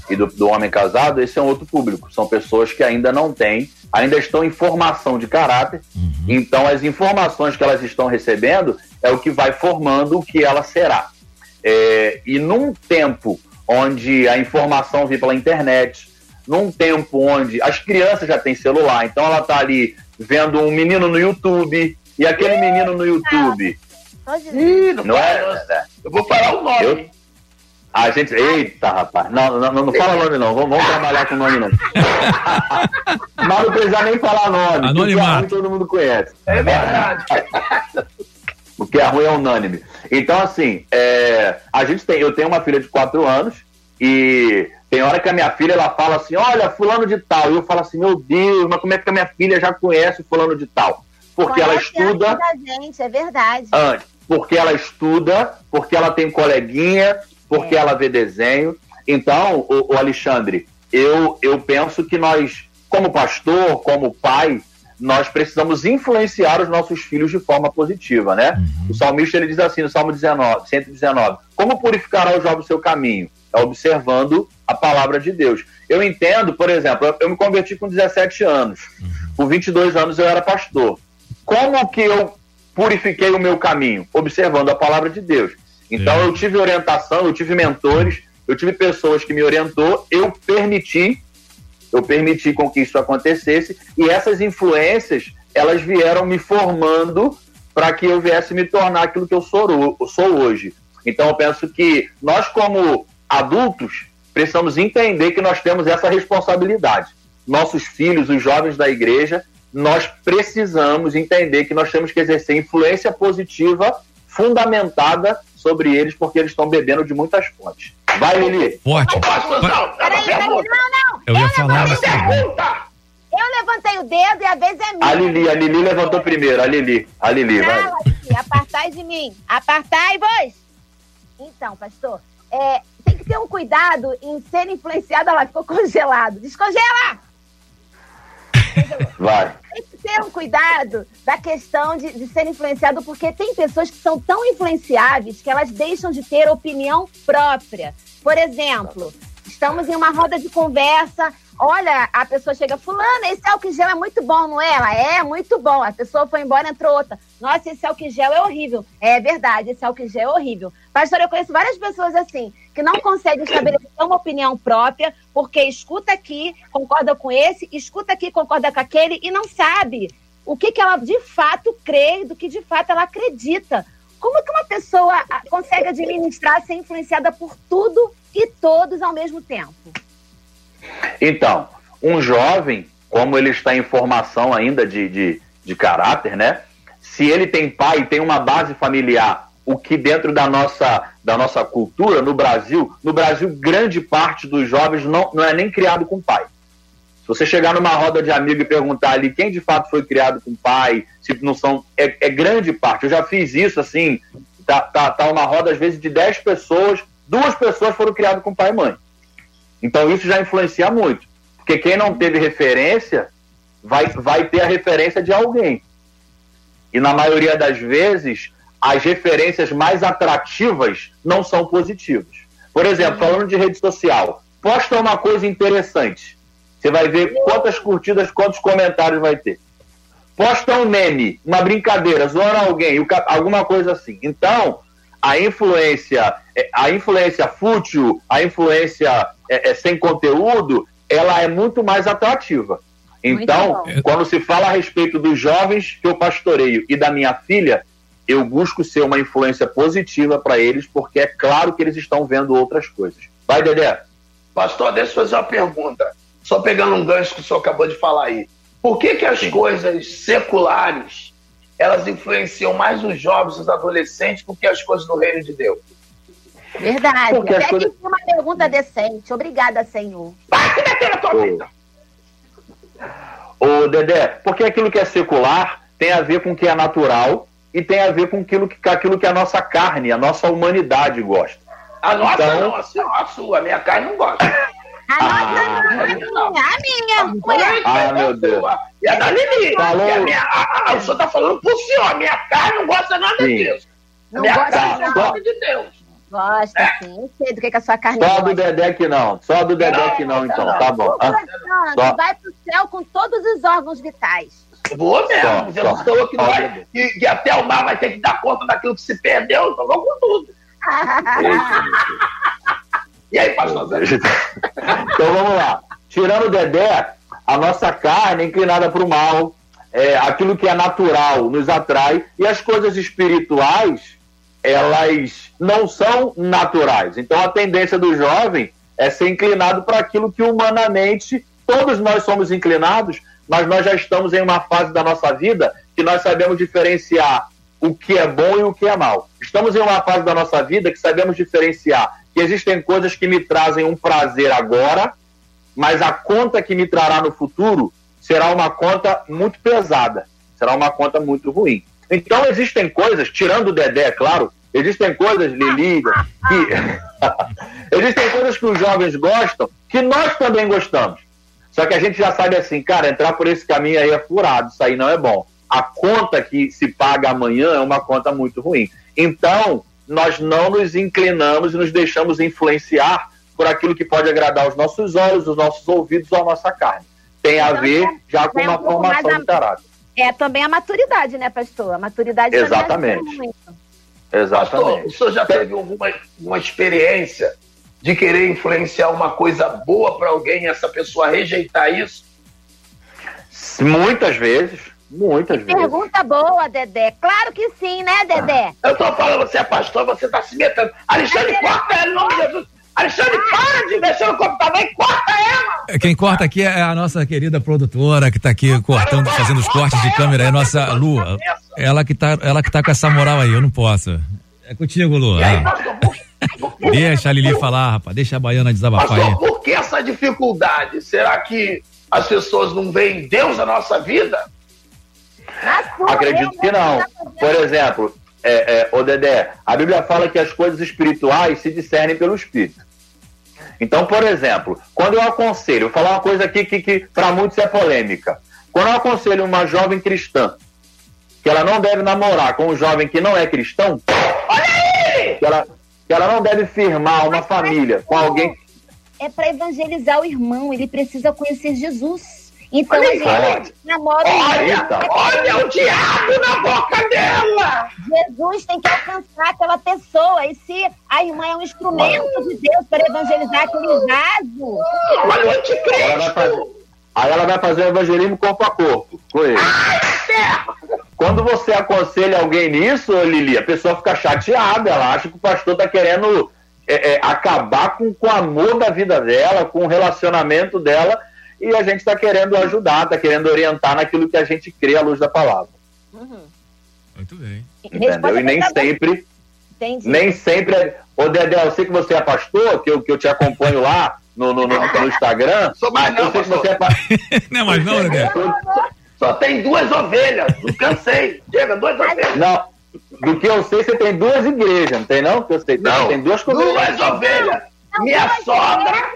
e do, do homem casado, esse é um outro público. São pessoas que ainda não têm, ainda estão em formação de caráter. Então, as informações que elas estão recebendo é o que vai formando o que ela será. É, e num tempo onde a informação vem pela internet, num tempo onde as crianças já têm celular, então ela tá ali vendo um menino no YouTube, e aquele menino no YouTube. Ih, não, Não fala, é? Eu vou falar o nome. Eu- A gente. Eita, rapaz. Não, não, não, não fala nome, não. Vamos, vamos trabalhar com nome, não. Mas não precisa nem falar nome. Anonimato. todo mundo conhece. É verdade. Porque é ruim é unânime. Então, assim, é, a gente tem. Eu tenho uma filha de 4 anos e tem hora que a minha filha ela fala assim: olha, fulano de tal. E eu falo assim: meu Deus, mas como é que a minha filha já conhece o fulano de tal? Porque ela Conhece estuda. antes da gente, é verdade. Antes, porque ela estuda, porque ela tem coleguinha, porque ela vê desenho. Então, o, o Alexandre, eu, eu penso que nós, como pastor, como pai, nós precisamos influenciar os nossos filhos de forma positiva, né? O salmista ele diz assim no Salmo 19, 119: Como purificará o jovem o seu caminho? É observando a palavra de Deus. Eu entendo, por exemplo, eu, eu me converti com 17 anos. Com 22 anos eu era pastor. Como que eu purifiquei o meu caminho? Observando a palavra de Deus. Então eu tive orientação, eu tive mentores, eu tive pessoas que me orientou, eu permiti, eu permiti com que isso acontecesse e essas influências elas vieram me formando para que eu viesse me tornar aquilo que eu sou, eu sou hoje. Então eu penso que nós como adultos precisamos entender que nós temos essa responsabilidade. Nossos filhos, os jovens da igreja, nós precisamos entender que nós temos que exercer influência positiva fundamentada sobre eles, porque eles estão bebendo de muitas fontes. Vai, Lili. Forte. Peraí, peraí, não, não. Eu ia falar levantei assim. o dedo. Eu levantei o dedo e a vez é minha. A Lili, a Lili levantou primeiro, a Lili, a Lili, vai. Apartai de mim. Apartai-vos. Então, pastor, é, tem que ter um cuidado em ser influenciado. Olha lá, ficou congelado. Descongela! Vai. Tem que ter um cuidado da questão de, de ser influenciado, porque tem pessoas que são tão influenciáveis que elas deixam de ter opinião própria. Por exemplo, estamos em uma roda de conversa. Olha, a pessoa chega, fulana, esse álcool gel é muito bom, não é? Ela é muito bom. A pessoa foi embora, entrou outra. Nossa, esse álcool gel é horrível. É verdade, esse álcool gel é horrível. Pastor, eu conheço várias pessoas assim, que não conseguem estabelecer uma opinião própria, porque escuta aqui, concorda com esse, escuta aqui, concorda com aquele, e não sabe o que, que ela de fato crê, do que de fato ela acredita. Como que uma pessoa ah, consegue administrar, ser influenciada por tudo e todos ao mesmo tempo? Então, um jovem, como ele está em formação ainda de, de, de caráter, né? Se ele tem pai, tem uma base familiar, o que dentro da nossa, da nossa cultura, no Brasil, no Brasil, grande parte dos jovens não, não é nem criado com pai. Você chegar numa roda de amigos e perguntar ali quem de fato foi criado com pai, se não são. É, é grande parte. Eu já fiz isso assim, tá, tá, tá uma roda, às vezes, de 10 pessoas, duas pessoas foram criadas com pai e mãe. Então isso já influencia muito. Porque quem não teve referência vai, vai ter a referência de alguém. E na maioria das vezes, as referências mais atrativas não são positivas. Por exemplo, falando de rede social, posta uma coisa interessante. Você vai ver quantas curtidas, quantos comentários vai ter. Posta um meme, uma brincadeira, zoando alguém, alguma coisa assim. Então, a influência, é, a influência fútil, a influência é, é, sem conteúdo, ela é muito mais atrativa. Então, Muito quando se fala a respeito dos jovens que eu pastoreio e da minha filha, eu busco ser uma influência positiva para eles, porque é claro que eles estão vendo outras coisas. Vai, Dedé. Pastor, deixa eu fazer uma pergunta. Só pegando um gancho que o senhor acabou de falar aí. Por que, que as coisas seculares elas influenciam mais os jovens, os adolescentes, do que as coisas do reino de Deus? Verdade. Porque Até coisas- uma pergunta decente. Obrigada, Senhor. Ô, Dedé, porque aquilo que é secular tem a ver com o que é natural e tem a ver com aquilo que, com aquilo que a nossa carne, a nossa humanidade gosta. A nossa Então- não, a sua, a sua, a minha carne não gosta. A nossa não, a minha. Ué. Ah, meu Deus. E a da Lili. Falou. A minha, a, a, o senhor tá falando pro senhor, a minha carne não gosta nada Sim. disso. A Não minha gosta carne não. não gosta de Deus. Gosta sim. Eu sei do que, que a sua carne Só do gosta. Dedé que não. Só do Dedé que não, então. Tá bom. Ah, Só- vai pro céu com todos os órgãos vitais. Vou mesmo. Só, Você só. não falou que, não Só, vai, que, que até o mar vai ter que dar conta daquilo que se perdeu, então vamos com tudo. E aí, pastor Zé? Então vamos lá. Tirando o Dedé, a nossa carne é inclinada para o mal, é, aquilo que é natural nos atrai, e as coisas espirituais, elas não são naturais. Então a tendência do jovem é ser inclinado para aquilo que humanamente todos nós somos inclinados, mas nós já estamos em uma fase da nossa vida que nós sabemos diferenciar o que é bom e o que é mal. Estamos em uma fase da nossa vida que sabemos diferenciar que existem coisas que me trazem um prazer agora, mas a conta que me trará no futuro será uma conta muito pesada, será uma conta muito ruim. Então existem coisas, tirando o Dedé, é claro, existem coisas, Lili, que. existem coisas que os jovens gostam que nós também gostamos. Só que a gente já sabe assim, cara, entrar por esse caminho aí é furado, isso aí não é bom. A conta que se paga amanhã é uma conta muito ruim. Então, nós não nos inclinamos e nos deixamos influenciar por aquilo que pode agradar os nossos olhos, os nossos ouvidos ou a nossa carne. Tem a ver já com É um uma formação a- de caráter. É também a maturidade, né, pastor? A maturidade também Exatamente. muito. Pastor, Exatamente. o senhor já teve alguma uma experiência de querer influenciar uma coisa boa para alguém e essa pessoa rejeitar isso? Muitas vezes, muitas vezes. Pergunta boa, Dedé. Claro que sim, né, Dedé? Eu tô falando, você é pastor, você tá se metendo. Alexandre, corta ela, em nome de Jesus. Alexandre, para de mexer no computador e corta ela! Quem corta aqui é a nossa querida produtora que tá aqui cortando, fazendo os cortes de câmera, é a nossa Lu. Ela que tá, ela que tá com essa moral aí, eu não posso. É contigo, Lu. Ah. Deixa a Lili falar, rapaz. Deixa a baiana desabafar aí. Pastor, por que essa dificuldade? Será que as pessoas não veem Deus na nossa vida? Acredito que não. Por exemplo, é, é, ô Dedé, a Bíblia fala que as coisas espirituais se discernem pelo Espírito. Então, por exemplo, quando eu aconselho, vou falar uma coisa aqui que, que para muitos é polêmica. Quando eu aconselho uma jovem cristã que ela não deve namorar com um jovem que não é cristão, que ela, que ela não deve firmar uma família com alguém É para evangelizar o irmão, ele precisa conhecer Jesus. Então, Olha gente olha. namora Olha, olha o diabo na boca dela! Jesus tem que alcançar aquela pessoa. E se a irmã é um instrumento de Deus para evangelizar aquele vaso. Olha o fazer- aí ela vai fazer o evangelismo corpo a corpo com ele. Quando você aconselha alguém nisso, Lili, a pessoa fica chateada, ela acha que o pastor está querendo é, é, acabar com, com o amor da vida dela, com o relacionamento dela, e a gente está querendo ajudar, está querendo orientar naquilo que a gente crê à luz da palavra. Muito bem. Entendeu? E nem sempre, Entendi. nem sempre. é- Ô Dedé, eu sei que você é pastor, que eu, que eu te acompanho lá no, no, no- no Instagram. Sou mais não, eu sei que você é pastor. Não é mais não, Dedé? Só tem duas ovelhas, não cansei. Chega, duas ovelhas. Não, do que eu sei, você tem duas igrejas, não tem não? Que eu sei, tem- Não, tem duas duas ovelhas. Não, Minha sogra.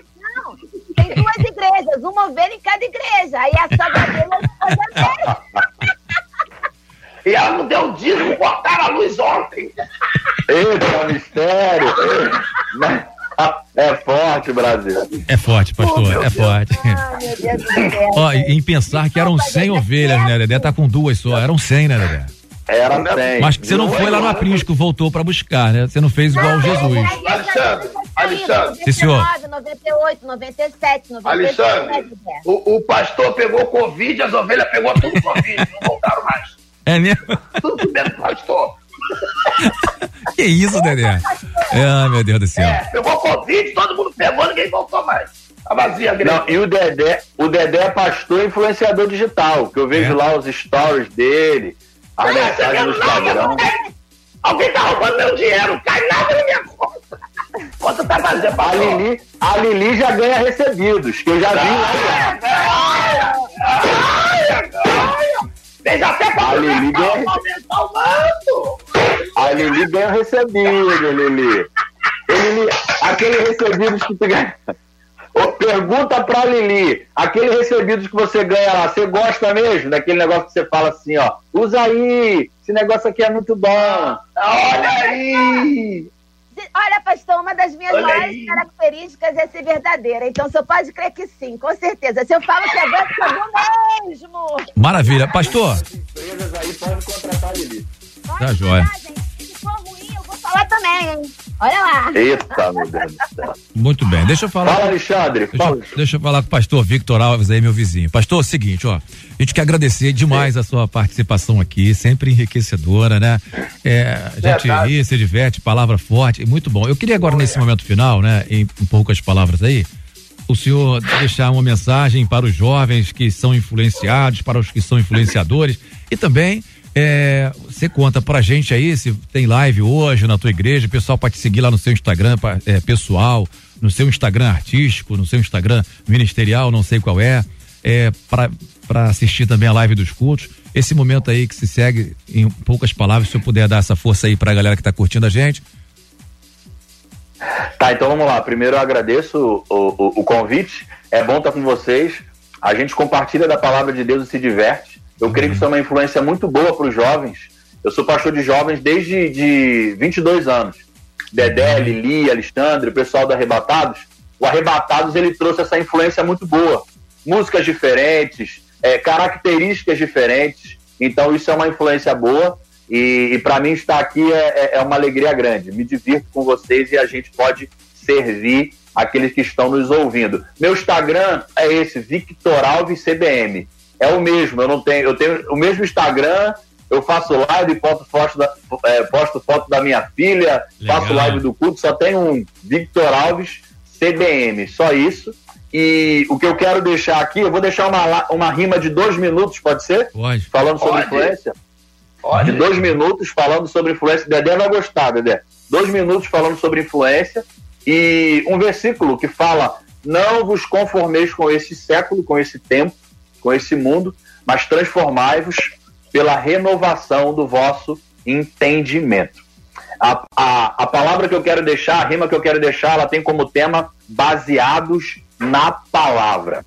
Não, tem duas igrejas, uma ovelha em cada igreja. Aí a sogra dele é a. E ela não deu dízimo, cortaram a luz ontem. Eita, mistério! É forte, Brasil. É forte, pastor, é forte. Ai, meu Deus do céu. Ó, em pensar que eram 100 ovelhas, né, Dedé? Tá com duas só. Eram 100, né, Dedé? Era 100. Mas que você não foi lá no aprisco, voltou pra buscar, né? Você não fez igual Jesus. Alexandre, Alexandre. Sim, senhor. 99, 98, 97, 97. Alexandre, o, o pastor pegou Covid, as ovelhas pegou tudo Covid, não voltaram mais. É mesmo? Tudo mesmo, pastor. Que isso, Dedé? Ah, meu Deus do céu. É, pegou Covid, todo mundo pegou, ninguém voltou mais. Tá vazia a igreja. Não, e o Dedé, o Dedé é pastor influenciador digital, que eu vejo É. lá os stories dele, as Não é mensagens no Instagram. Alguém tá roubando meu dinheiro, não cai nada na minha conta. Conta tá vazia, A. Lili, a Lili já ganha recebidos, que eu já vi lá. Fez até Lili ganha-. A Lili ganha recebido, Lili. Lili, aquele recebidos que tu ganha. Ô, pergunta pra Lili, aquele recebidos que você ganha lá, você gosta mesmo daquele negócio que você fala assim, ó, usa aí, esse negócio aqui é muito bom. Olha aí. Olha, pastor, uma das minhas Olha maiores aí. características é ser verdadeira. Então, o senhor pode crer que sim, com certeza. Se eu falo que é bom, é bom mesmo. Maravilha. Pastor, Empresas aí podem contratar Lili. tá jóia. Se for ruim, eu falar também, hein? Olha lá. Eita, meu Deus do céu. Muito bem. Deixa eu falar. Fala, Alexandre. Deixa, deixa eu falar com o pastor Victor Alves aí, meu vizinho. Pastor, é o seguinte, ó. A gente quer agradecer demais a sua participação aqui, sempre enriquecedora, né? É, a gente Verdade. ri, se diverte, palavra forte, muito bom. Eu queria agora, nesse momento final, né, em, em poucas palavras aí, o senhor deixar uma mensagem para os jovens que são influenciados, para os que são influenciadores e também é, você conta pra gente aí se tem live hoje na tua igreja, pessoal pode te seguir lá no seu Instagram pa- é, pessoal, no seu Instagram artístico, no seu Instagram ministerial, não sei qual é, é para assistir também a live dos cultos. esse momento aí que se segue em poucas palavras, se eu puder dar essa força aí pra galera que tá curtindo a gente. Tá, então vamos lá. Primeiro eu agradeço o, o, o convite. É bom estar com vocês. A gente compartilha da palavra de Deus e se diverte. Eu creio que isso é uma influência muito boa para os jovens. Eu sou pastor de jovens desde de 22 anos. Dedé, Lili, Alexandre, o pessoal do Arrebatados. O Arrebatados ele trouxe essa influência muito boa. Músicas diferentes, é, características diferentes. Então isso é uma influência boa. E, e para mim estar aqui é, é- é uma alegria grande. Me divirto com vocês e a gente pode servir aqueles que estão nos ouvindo. Meu Instagram é esse, Victor Alves CBM. É o mesmo, eu não tenho, eu tenho o mesmo Instagram, eu faço live, posto foto da, é, posto foto da minha filha, Legal. faço live do culto, só tem um Victor Alves CBM, só isso. E o que eu quero deixar aqui, eu vou deixar uma, uma rima de dois minutos, pode ser? Pode. Falando sobre Pode. influência? Pode. De dois minutos falando sobre influência. Dedé vai gostar, Dedé. Dois minutos falando sobre influência e um versículo que fala: Não vos conformeis com esse século, com esse tempo, com esse mundo, mas transformai-vos pela renovação do vosso entendimento. A, a, a palavra que eu quero deixar, a rima que eu quero deixar, ela tem como tema baseados na palavra.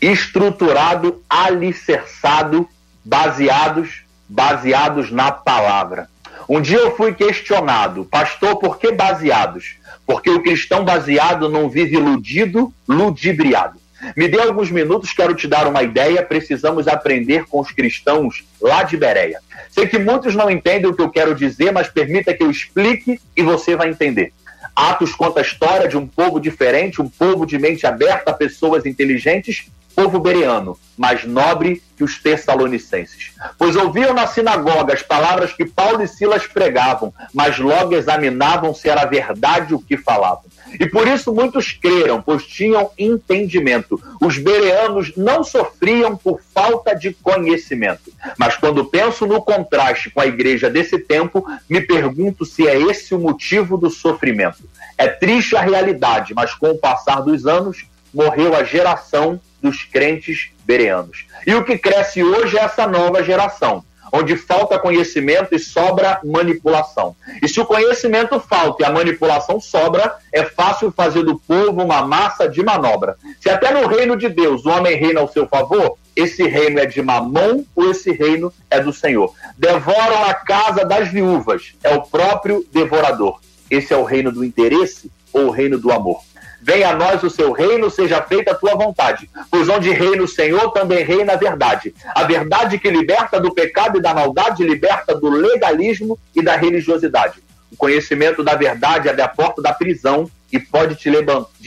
Estruturado, alicerçado, baseados, baseados na palavra. Um dia eu fui questionado, pastor, por que baseados? Porque o cristão baseado não vive iludido, ludibriado. Me dê alguns minutos, quero te dar uma ideia. Precisamos aprender com os cristãos lá de Bereia. Sei que muitos não entendem o que eu quero dizer, mas permita que eu explique e você vai entender. Atos conta a história de um povo diferente, um povo de mente aberta, pessoas inteligentes, povo bereano, mais nobre que os tessalonicenses. Pois ouviam na sinagoga as palavras que Paulo e Silas pregavam, mas logo examinavam se era verdade o que falavam. E por isso muitos creram, pois tinham entendimento. Os bereanos não sofriam por falta de conhecimento. Mas quando penso no contraste com a igreja desse tempo, me pergunto se é esse o motivo do sofrimento. É triste a realidade, mas com o passar dos anos, morreu a geração dos crentes bereanos. E o que cresce hoje é essa nova geração, onde falta conhecimento e sobra manipulação. E se o conhecimento falta e a manipulação sobra, é fácil fazer do povo uma massa de manobra. Se até no reino de Deus o homem reina ao seu favor, esse reino é de mamão ou esse reino é do Senhor. Devoram a casa das viúvas, é o próprio devorador. Esse é o reino do interesse ou o reino do amor? Venha a nós o seu reino, seja feita a tua vontade. Pois onde reina o Senhor, também reina a verdade. A verdade que liberta do pecado e da maldade, liberta do legalismo e da religiosidade. O conhecimento da verdade abre a porta da prisão e pode te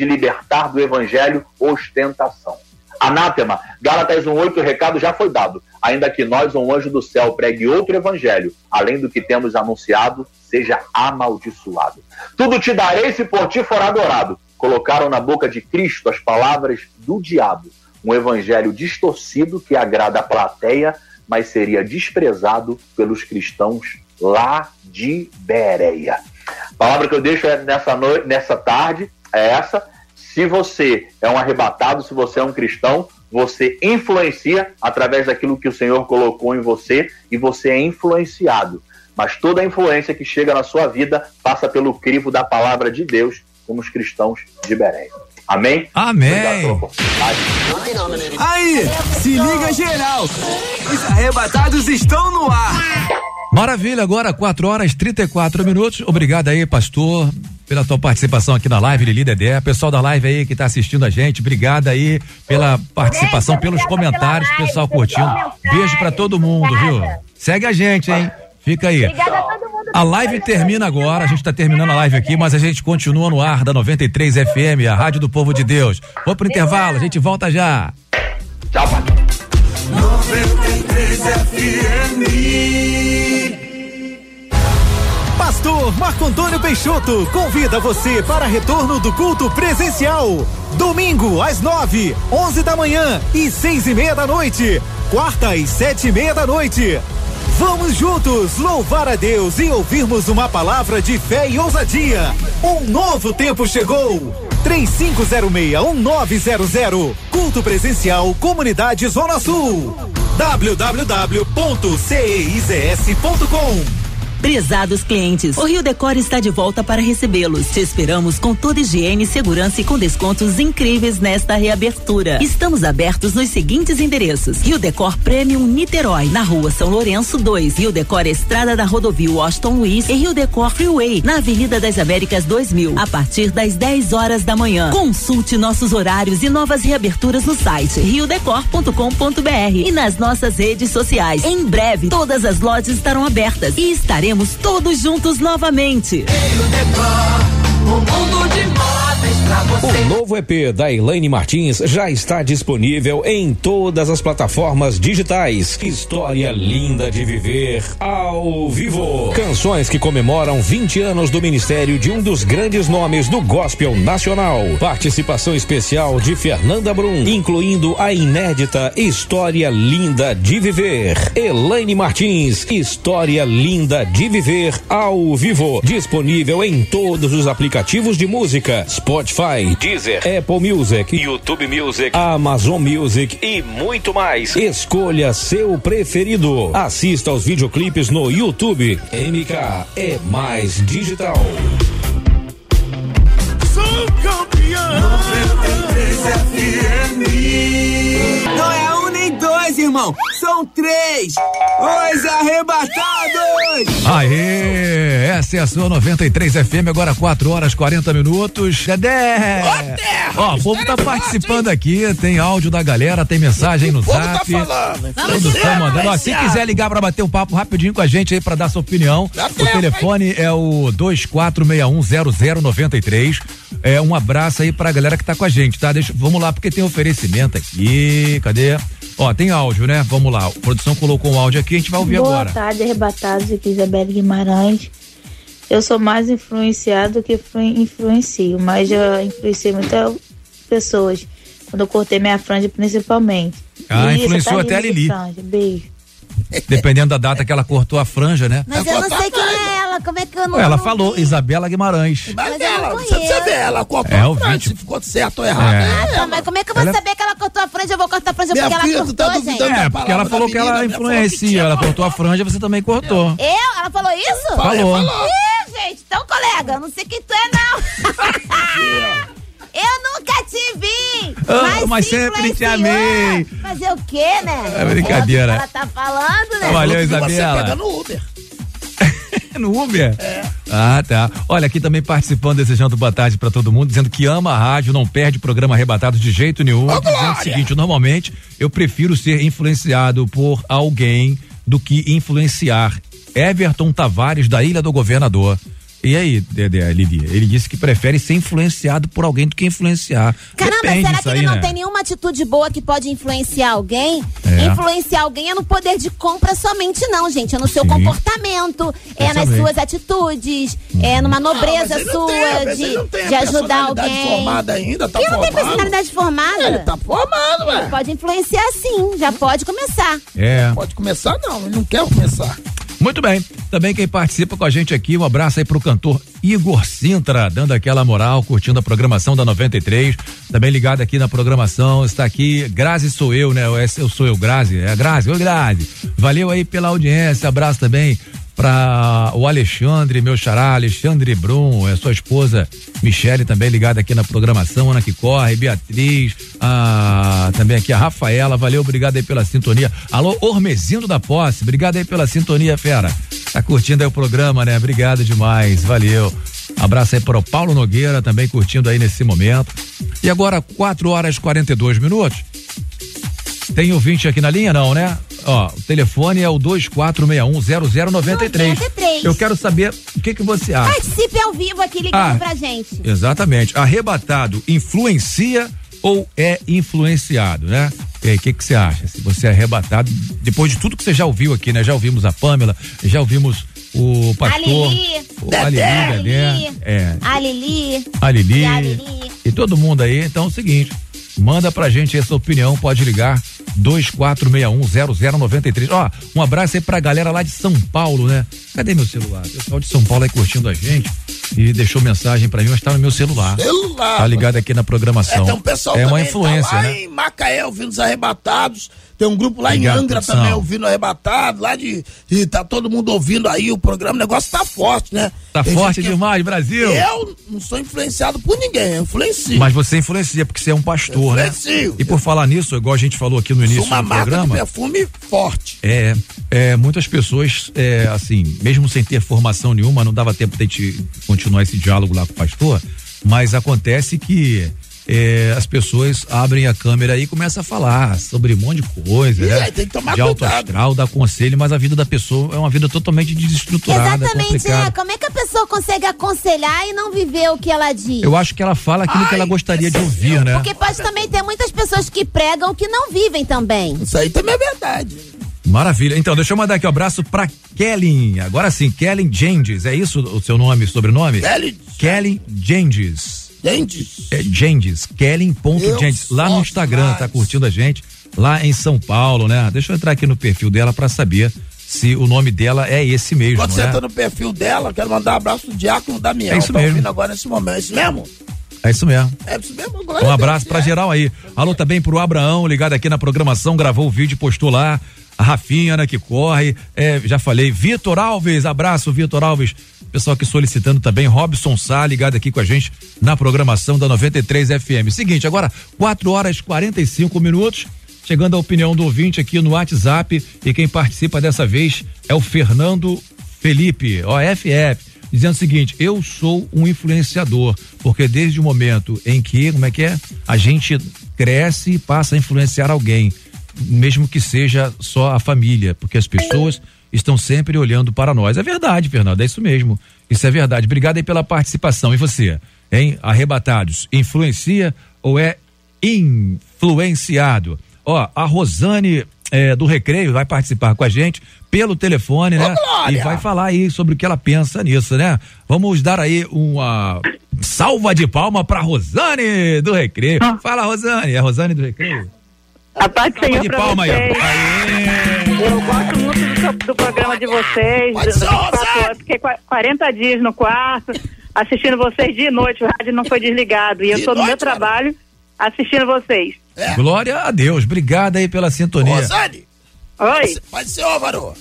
libertar do evangelho ostentação. Anátema, Gálatas 1,8, o recado já foi dado. Ainda que nós, um anjo do céu, pregue outro evangelho, além do que temos anunciado, seja amaldiçoado. Tudo te darei se por ti for adorado. Colocaram na boca de Cristo as palavras do diabo. Um evangelho distorcido que agrada a plateia, mas seria desprezado pelos cristãos lá de Bereia. A palavra que eu deixo é nessa, noite, nessa tarde é essa. Se você é um arrebatado, se você é um cristão, você influencia através daquilo que o Senhor colocou em você e você é influenciado. Mas toda a influência que chega na sua vida passa pelo crivo da palavra de Deus, como os cristãos de Bereia. Amém? Amém. Aí, se liga geral. Os arrebatados estão no ar. Maravilha, agora 4 horas 34 minutos. Obrigado aí, pastor, pela tua participação aqui na live, Lili Dedé. Pessoal da live aí que tá assistindo a gente, obrigado aí pela participação, pelos comentários, pessoal curtindo. Beijo pra todo mundo, viu? Segue a gente, hein? Fica aí. Obrigada a todo mundo. A live termina agora, a gente tá terminando a live aqui, mas a gente continua no ar da 93 FM, a Rádio do Povo de Deus. Vamos pro intervalo, a gente volta já. Tchau, pai. 93 FM. Pastor Marco Antônio Peixoto convida você para retorno do culto presencial. Domingo às nove, onze da manhã e seis e meia da noite. Quarta e sete e meia da noite. Vamos juntos louvar a Deus e ouvirmos uma palavra de fé e ousadia. Um novo tempo chegou. 3506-1900. Culto presencial Comunidade Zona Sul. www.ceizs.com Prezados clientes, o Rio Decor está de volta para recebê-los. Te esperamos com toda higiene, segurança e com descontos incríveis nesta reabertura. Estamos abertos nos seguintes endereços: Rio Decor Premium Niterói, na Rua São Lourenço 2, Rio Decor Estrada da Rodovia Washington Luiz e Rio Decor Freeway, na Avenida das Américas 2000, a partir das 10 horas da manhã. Consulte nossos horários e novas reaberturas no site riodecor.com.br e nas nossas redes sociais. Em breve, todas as lojas estarão abertas e estaremos todos juntos novamente. O mundo de móveis pra você. O novo EP da Elaine Martins já está disponível em todas as plataformas digitais. História linda de viver ao vivo. Canções que comemoram 20 anos do ministério de um dos grandes nomes do gospel nacional. Participação especial de Fernanda Brum, incluindo a inédita História Linda de Viver. Elaine Martins, História Linda de Viver ao vivo. Disponível em todos os aplicativos de música: Spotify, Deezer, Apple Music, YouTube Music, Amazon Music e muito mais. Escolha seu preferido. Assista aos videoclipes no YouTube. MK é mais digital. Sou campeão. 93 FM. Dois, irmão. São três. Os arrebatados. Aê, essa é a sua 93 FM, agora 4 horas 40 minutos. Dedé! Ó, o povo tá participando aqui, tem áudio da galera, tem mensagem no tá zap. falando, Todos estão mandando. Ó, se quiser ligar pra bater um papo rapidinho com a gente aí pra dar sua opinião, o telefone é o 24610093. É um abraço aí pra galera que tá com a gente, tá? Deixa, vamos lá, porque tem oferecimento aqui. Cadê? Ó, tem áudio, né? Vamos lá. A produção colocou um áudio aqui, a gente vai ouvir Boa agora. tarde, arrebatados. Aqui é Isabelle Guimarães. Eu sou mais influenciado do que influ- influencio, mas já influenciei muitas pessoas. Quando eu cortei minha franja, principalmente. Ah, Lili, influenciou tá até a Lili. franja. Beijo. Dependendo da data que ela cortou a franja, né? Mas eu não sei quem é ela, como é que eu não. Ela não falou, Isabela Guimarães. Mas, não ela, você você vê, ela cortou É, a vídeo. se ficou certo ou errado. É. é Ah, tá, ela. mas como é que eu vou Ela- saber que ela cortou a franja? Eu vou cortar a franja Minha porque ela filha, tu tá cortou, duvidando gente. É, porque ela falou que ela influencia, ela cortou a franja, você também cortou. Eu? Ela falou isso? Falou. Ih, gente, então, colega, eu não sei quem tu é, não. eu nunca te vi. Ah, mas se sempre te amei. Fazer o quê, né? É brincadeira. Ela tá falando, né? Valeu, Você Isabela. pega no Uber. No Uber? É. Ah, tá. Olha, aqui também participando, desejando boa tarde pra todo mundo, dizendo que ama a rádio, não perde programa arrebatado de jeito nenhum. Ô, dizendo o Glória! seguinte, normalmente eu prefiro ser influenciado por alguém do que influenciar. Everton Tavares, da Ilha do Governador. E aí, Lili? Ele disse que prefere ser influenciado por alguém do que influenciar. Caramba, Depende será que aí, ele não né? tem nenhuma atitude boa que pode influenciar alguém? É. Influenciar alguém é no poder de compra somente, não, gente. É no seu Sim. comportamento, é nas suas atitudes, é numa nobreza mas ele não sua tem, de, de ajudar personalidade alguém. formada ainda, tá não tem personalidade formada? Ele tá formado, ué. Ele pode influenciar sim, já pode começar. É. Pode começar, não, ele não quer começar. Muito bem. Também quem participa com a gente aqui, um abraço aí pro cantor Igor Sintra, dando aquela moral, curtindo a programação da 93. Também ligado aqui na programação, está aqui, Grazi sou eu, né? Eu sou eu, Grazi. É a Grazi, oi Grazi. Valeu aí pela audiência, abraço também para o Alexandre, meu xará, Alexandre Brum, é sua esposa Michele também ligada aqui na programação, Ana que corre, Beatriz, a, também aqui a Rafaela, valeu, obrigado aí pela sintonia. Alô, Ormezindo da Posse, obrigado aí pela sintonia, fera. Tá curtindo aí o programa, né? Obrigado demais, valeu. Abraço aí para o Paulo Nogueira, também curtindo aí nesse momento. E agora, 4 horas e 42 minutos. Tem ouvinte aqui na linha, não, né? Ó, o telefone é o 24610093. Eu quero saber o que que você acha. Participe ao vivo aqui ligando Ah. pra gente. Exatamente. Arrebatado influencia ou é influenciado, né? E aí, o que que você acha? Se você é arrebatado, depois de tudo que você já ouviu aqui, né? Já ouvimos a Pamela, já ouvimos o pastor, A Lili. o a Lili, Dedé. Dedé, é, A Lili. a Lili, E a Lili. e todo mundo aí. Então é o seguinte, manda pra gente essa opinião, pode ligar 24610093. Ó, um abraço aí pra galera lá de São Paulo, né? Cadê meu celular? O pessoal de São Paulo aí curtindo a gente e deixou mensagem pra mim, mas tá no meu celular. Celular. Tá ligado aqui na programação. É, um pessoal é uma que influência, tá lá né? em Macaé, ouvindo os arrebatados. Tem um grupo lá Obrigado, em Angra produção. também, ouvindo arrebatado, lá de. E tá todo mundo ouvindo aí o programa, o negócio tá forte, né? Tá Tem forte que- demais, Brasil. Eu não sou influenciado por ninguém, eu influencio. Mas você influencia porque você é um pastor, né? Influencio. E por falar nisso, igual a gente falou aqui no início sou uma do marca programa. de perfume forte. É, é, muitas pessoas, é, assim, mesmo sem ter formação nenhuma, não dava tempo de gente continuar esse diálogo lá com o pastor, mas acontece que é, as pessoas abrem a câmera aí e começam a falar sobre um monte de coisa, Ih, né? aí tem que tomar de alto cuidado. astral, dá conselho, mas a vida da pessoa é uma vida totalmente desestruturada, Exatamente, é. complicada. Como é que a pessoa consegue aconselhar e não viver o que ela diz? Eu acho que ela fala aquilo que ela gostaria de ouvir, né? Porque pode também ter muitas pessoas que pregam que não vivem também. Isso aí também é verdade. Maravilha. Então, deixa eu mandar aqui um abraço pra Kellen. Agora sim, Kellen Gendes. É isso o seu nome, sobrenome? Kellen. Kellen Gendes. Gendes. É Gendes. Kellen.gendes. Lá no Instagram, tá curtindo a gente. Lá em São Paulo, né? Deixa eu entrar aqui no perfil dela pra saber se o nome dela é esse mesmo, Quando você né? entra no perfil dela, quero mandar um abraço pro Diácono Damião. É isso tá mesmo. ouvindo agora nesse momento. É isso mesmo? É isso mesmo. É isso mesmo? Glória Um Deus. abraço pra geral aí. Alô também pro Abraão, ligado aqui na programação, gravou o vídeo postou lá. A Rafinha, né, que corre. É, já falei. Vitor Alves, abraço, Vitor Alves. Pessoal aqui solicitando também. Robson Sá, ligado aqui com a gente na programação da 93 FM. Seguinte, agora, 4 horas e 45 minutos. Chegando a opinião do ouvinte aqui no WhatsApp. E quem participa dessa vez é o Fernando Felipe, OFF dizendo o seguinte: eu sou um influenciador, porque desde o momento em que, como é que é? A gente cresce e passa a influenciar alguém, mesmo que seja só a família, porque as pessoas estão sempre olhando para nós. É verdade, Fernando, é isso mesmo. Isso é verdade. Obrigado aí pela participação. E você, hein? Arrebatados, influencia ou é influenciado? Ó, a Rosane eh, do Recreio vai participar com a gente pelo telefone, né? Glória! E vai falar aí sobre o que ela pensa nisso, né? Vamos dar aí uma salva de palma pra Rosane do Recreio. Fala, Rosane. É a Rosane do Recreio? A paz do Senhor de palma aí. Eu gosto muito do, do programa de vocês. Pode das ser, 24 Rosane. horas. Fiquei qua- 40 dias no quarto, assistindo vocês de noite. O rádio não foi desligado. E eu estou no meu cara. trabalho assistindo vocês. Glória a Deus. Obrigado aí pela sintonia. Rosane, Oi, pode ser, ô, varô.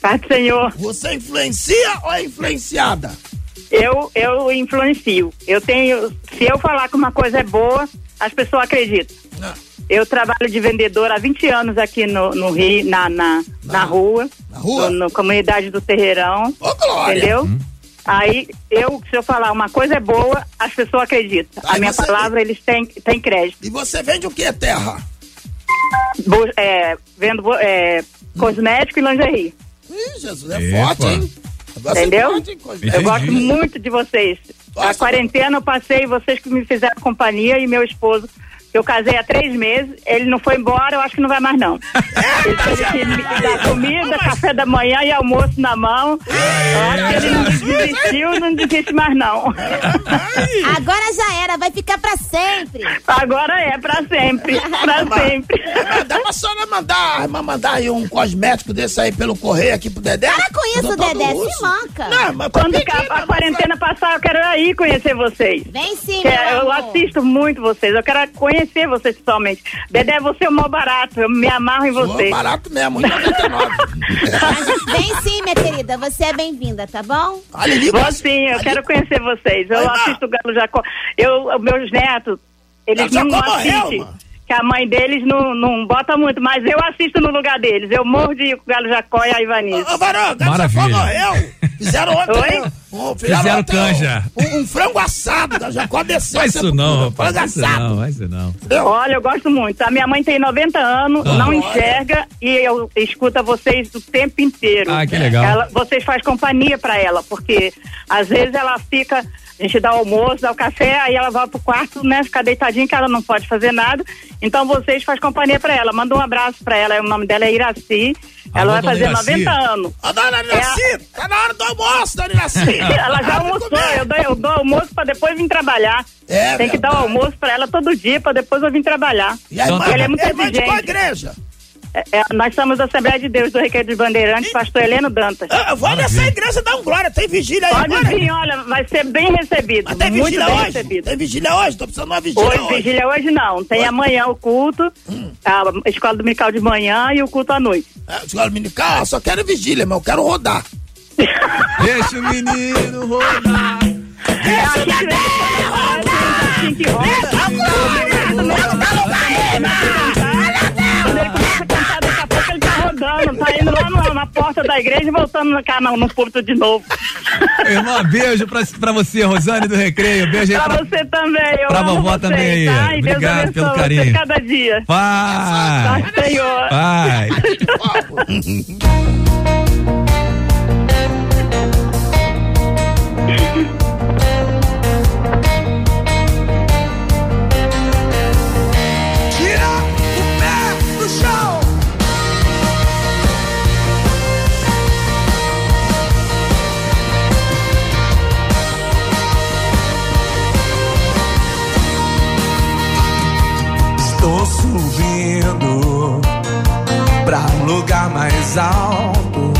paz do Senhor. Você influencia ou é influenciada? Eu, eu influencio. Eu tenho. Se eu falar que uma coisa é boa, as pessoas acreditam. Ah. Eu trabalho de vendedor há 20 anos aqui no, no Rio, na, na, na rua. Na rua? No, no comunidade do Terreirão. Ô, Glória. Entendeu? Aí, eu, se eu falar uma coisa é boa, as pessoas acreditam. Aí a minha palavra, eles têm, têm crédito. E você vende o que, terra? Bo- é, vendo é, cosmético e lingerie. Ih, Jesus, é Epa. forte, hein? Você Entendeu? pode. Eu gosto muito de vocês. A quarentena eu passei, vocês que me fizeram companhia e meu esposo, eu casei há três meses, ele não foi embora, eu acho que não vai mais não. Ele teve que me dar comida, café da manhã e almoço na mão. Eu acho que ele não desistiu e não desiste mais não. Agora já era, vai ficar pra sempre. Agora é, pra sempre, pra sempre. Dá pra senhora mandar, mandar aí um cosmético desse aí pelo correio aqui pro Dedé? Para com isso, Dedé, se manca. Não, mas Quando pedir, a, a mas- quarentena passar, eu quero aí conhecer vocês. Vem sim, meu é, eu assisto muito vocês, eu quero conhecer vocês pessoalmente. Dedé, você é o maior barato, eu me amarro em você. barato mesmo, 1,99. Mas vem sim, minha querida, você é bem-vinda, tá bom? A Lili Vou sim, eu quero conhecer vocês. Eu assisto o Galo Jacó. Eu, meus netos, eles Galo não Jacó morreu, assistem. Que a mãe deles não, não bota muito, mas eu assisto no lugar deles. Eu morro de ir com o Galo Jacó e a Ivanice. Ô, Varão, Galo Maravilha. Jacó morreu. Fizeram ontem. Oi? um- Fizeram ontem canja. Um, um frango assado. Galo Jacó desceu. A isso não, rapaz. Frango assado. não, vai isso não. Olha, eu gosto muito. A minha mãe tem 90 anos, Ah. não Olha. enxerga e eu escuto vocês o tempo inteiro. Ah, que legal. Ela- vocês fazem companhia pra ela, porque às vezes ela fica, a gente dá o almoço, dá o café, aí ela vai pro quarto, né, ficar deitadinha que ela não pode fazer nada. Então vocês fazem companhia pra ela. Manda um abraço pra ela, o nome dela é Iraci. Ela vai fazer Iraci. 90 anos. Ô, dona Iraci, tá na hora do almoço, dona Iraci. ela já almoçou, eu dou, eu dou almoço pra depois vir trabalhar. É, Tem que dar o almoço pra ela todo dia, pra depois eu vir trabalhar. E a irmã, tá Ela é muito a exigente. Igreja? É, nós somos da Assembleia de Deus do Recreio dos Bandeirantes, pastor Heleno Dantas. Ah, vai nessa igreja dar um glória, tem vigília aí Pode agora? vir, olha, vai ser bem recebido. Mas tem muito vigília bem hoje? recebido. Tem vigília hoje? Tô precisando de uma vigília Hoje, hoje. Hum. vigília hoje não. Tem amanhã o culto, a escola dominical de manhã e o culto à noite. É, escola dominical, eu só quero vigília, mas eu quero rodar. Deixa o menino rodar. É assim que assim que roda. Quando rodando, tá indo lá na, na porta da igreja e voltando no canal, no púlpito de novo. Irmã, beijo pra, pra você, Rosane do Recreio. Beijo aí Pra pra, você também, eu pra vovó vocês, também aí. tá? Deus Obrigado abençoe pelo carinho. cada dia. Vai. Tá, Senhor. mais alto.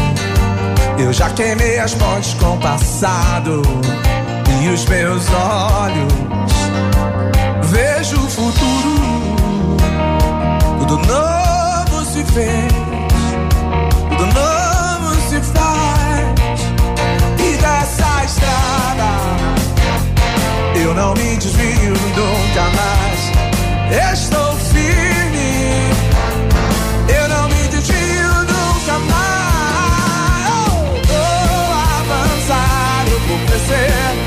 Eu já queimei as pontes com o passado e os meus olhos vejo o futuro. Tudo novo se fez, tudo novo se faz. E dessa estrada eu não me desvio nunca mais. Estou eu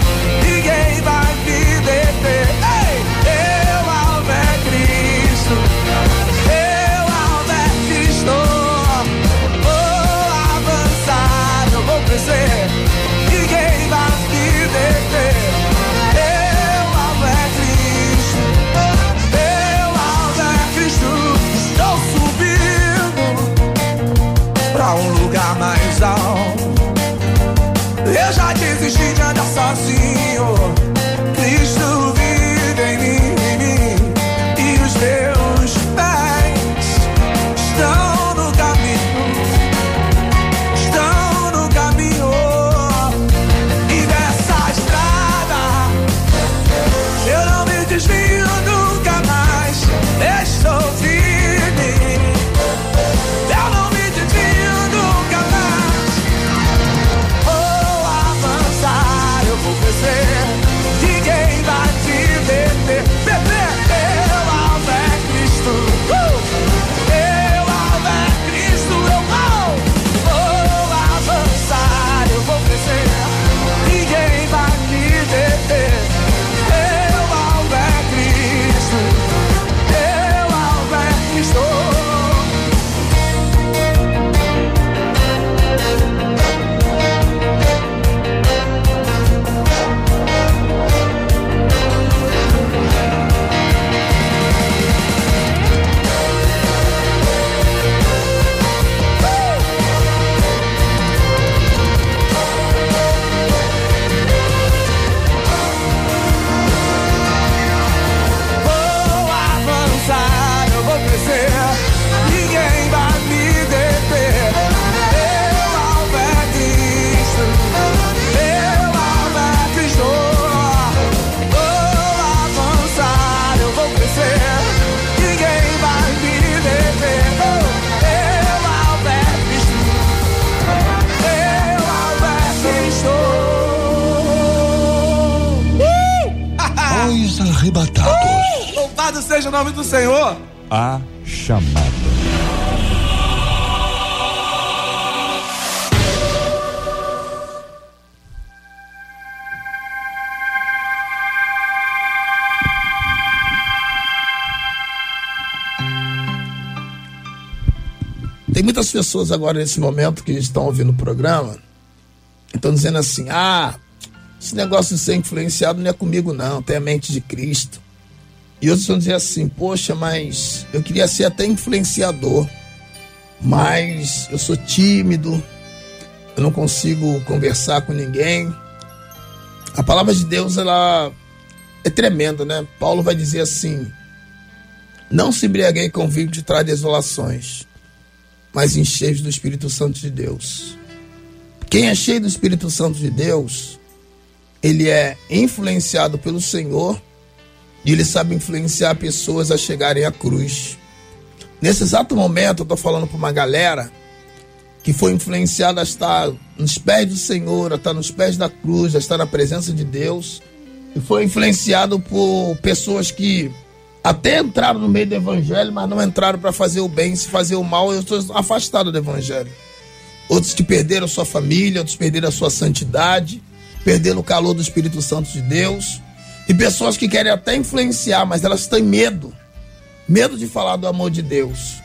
nome do Senhor. A chamada. Tem muitas pessoas agora nesse momento que estão ouvindo o programa e estão dizendo assim: ah, esse negócio de ser influenciado não é comigo, não, tem a mente de Cristo. E outros vão dizer assim: poxa, mas eu queria ser até influenciador, mas eu sou tímido, eu não consigo conversar com ninguém. A palavra de Deus, ela é tremenda, né? Paulo vai dizer assim: não se embriaguei com vinho de traz desolações. mas encheios do Espírito Santo de Deus. Quem é cheio do Espírito Santo de Deus, ele é influenciado pelo Senhor e ele sabe influenciar pessoas a chegarem à cruz. Nesse exato momento, eu estou falando para uma galera que foi influenciada a estar nos pés do Senhor, a estar nos pés da cruz, a estar na presença de Deus, e foi influenciado por pessoas que até entraram no meio do evangelho, mas não entraram para fazer o bem, se fazer o mal, eu estou afastado do evangelho. Outros que perderam sua família, outros perderam a sua santidade, perderam o calor do Espírito Santo de Deus, e pessoas que querem até influenciar, mas elas têm medo, medo de falar do amor de Deus.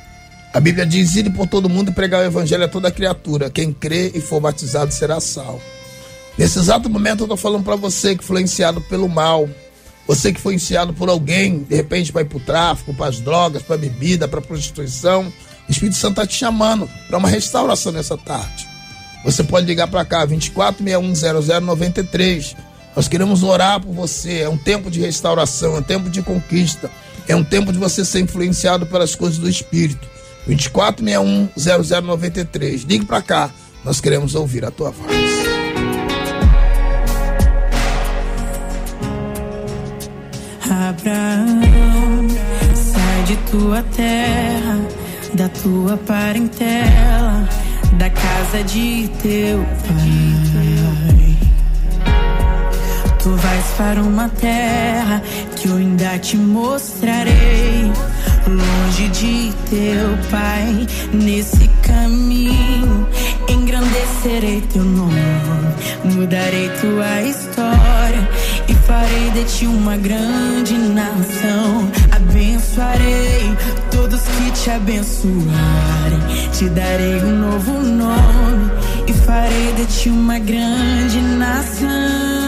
A Bíblia diz: ir por todo mundo e pregar o evangelho a toda criatura. Quem crê e for batizado será salvo. Nesse exato momento eu estou falando para você que foi influenciado pelo mal, você que foi influenciado por alguém, de repente vai para o tráfico, para as drogas, para a bebida, para a prostituição. O Espírito Santo está te chamando para uma restauração nessa tarde. Você pode ligar para cá, 24610093. Nós queremos orar por você. É um tempo de restauração, é um tempo de conquista, é um tempo de você ser influenciado pelas coisas do Espírito. 24610093. Ligue para cá, nós queremos ouvir a tua voz. Abraão, sai de tua terra, da tua parentela, da casa de teu pai. Tu vais para uma terra que eu ainda te mostrarei. Longe de teu pai, nesse caminho, engrandecerei teu nome, mudarei tua história e farei de ti uma grande nação. Abençoarei todos que te abençoarem, te darei um novo nome e farei de ti uma grande nação.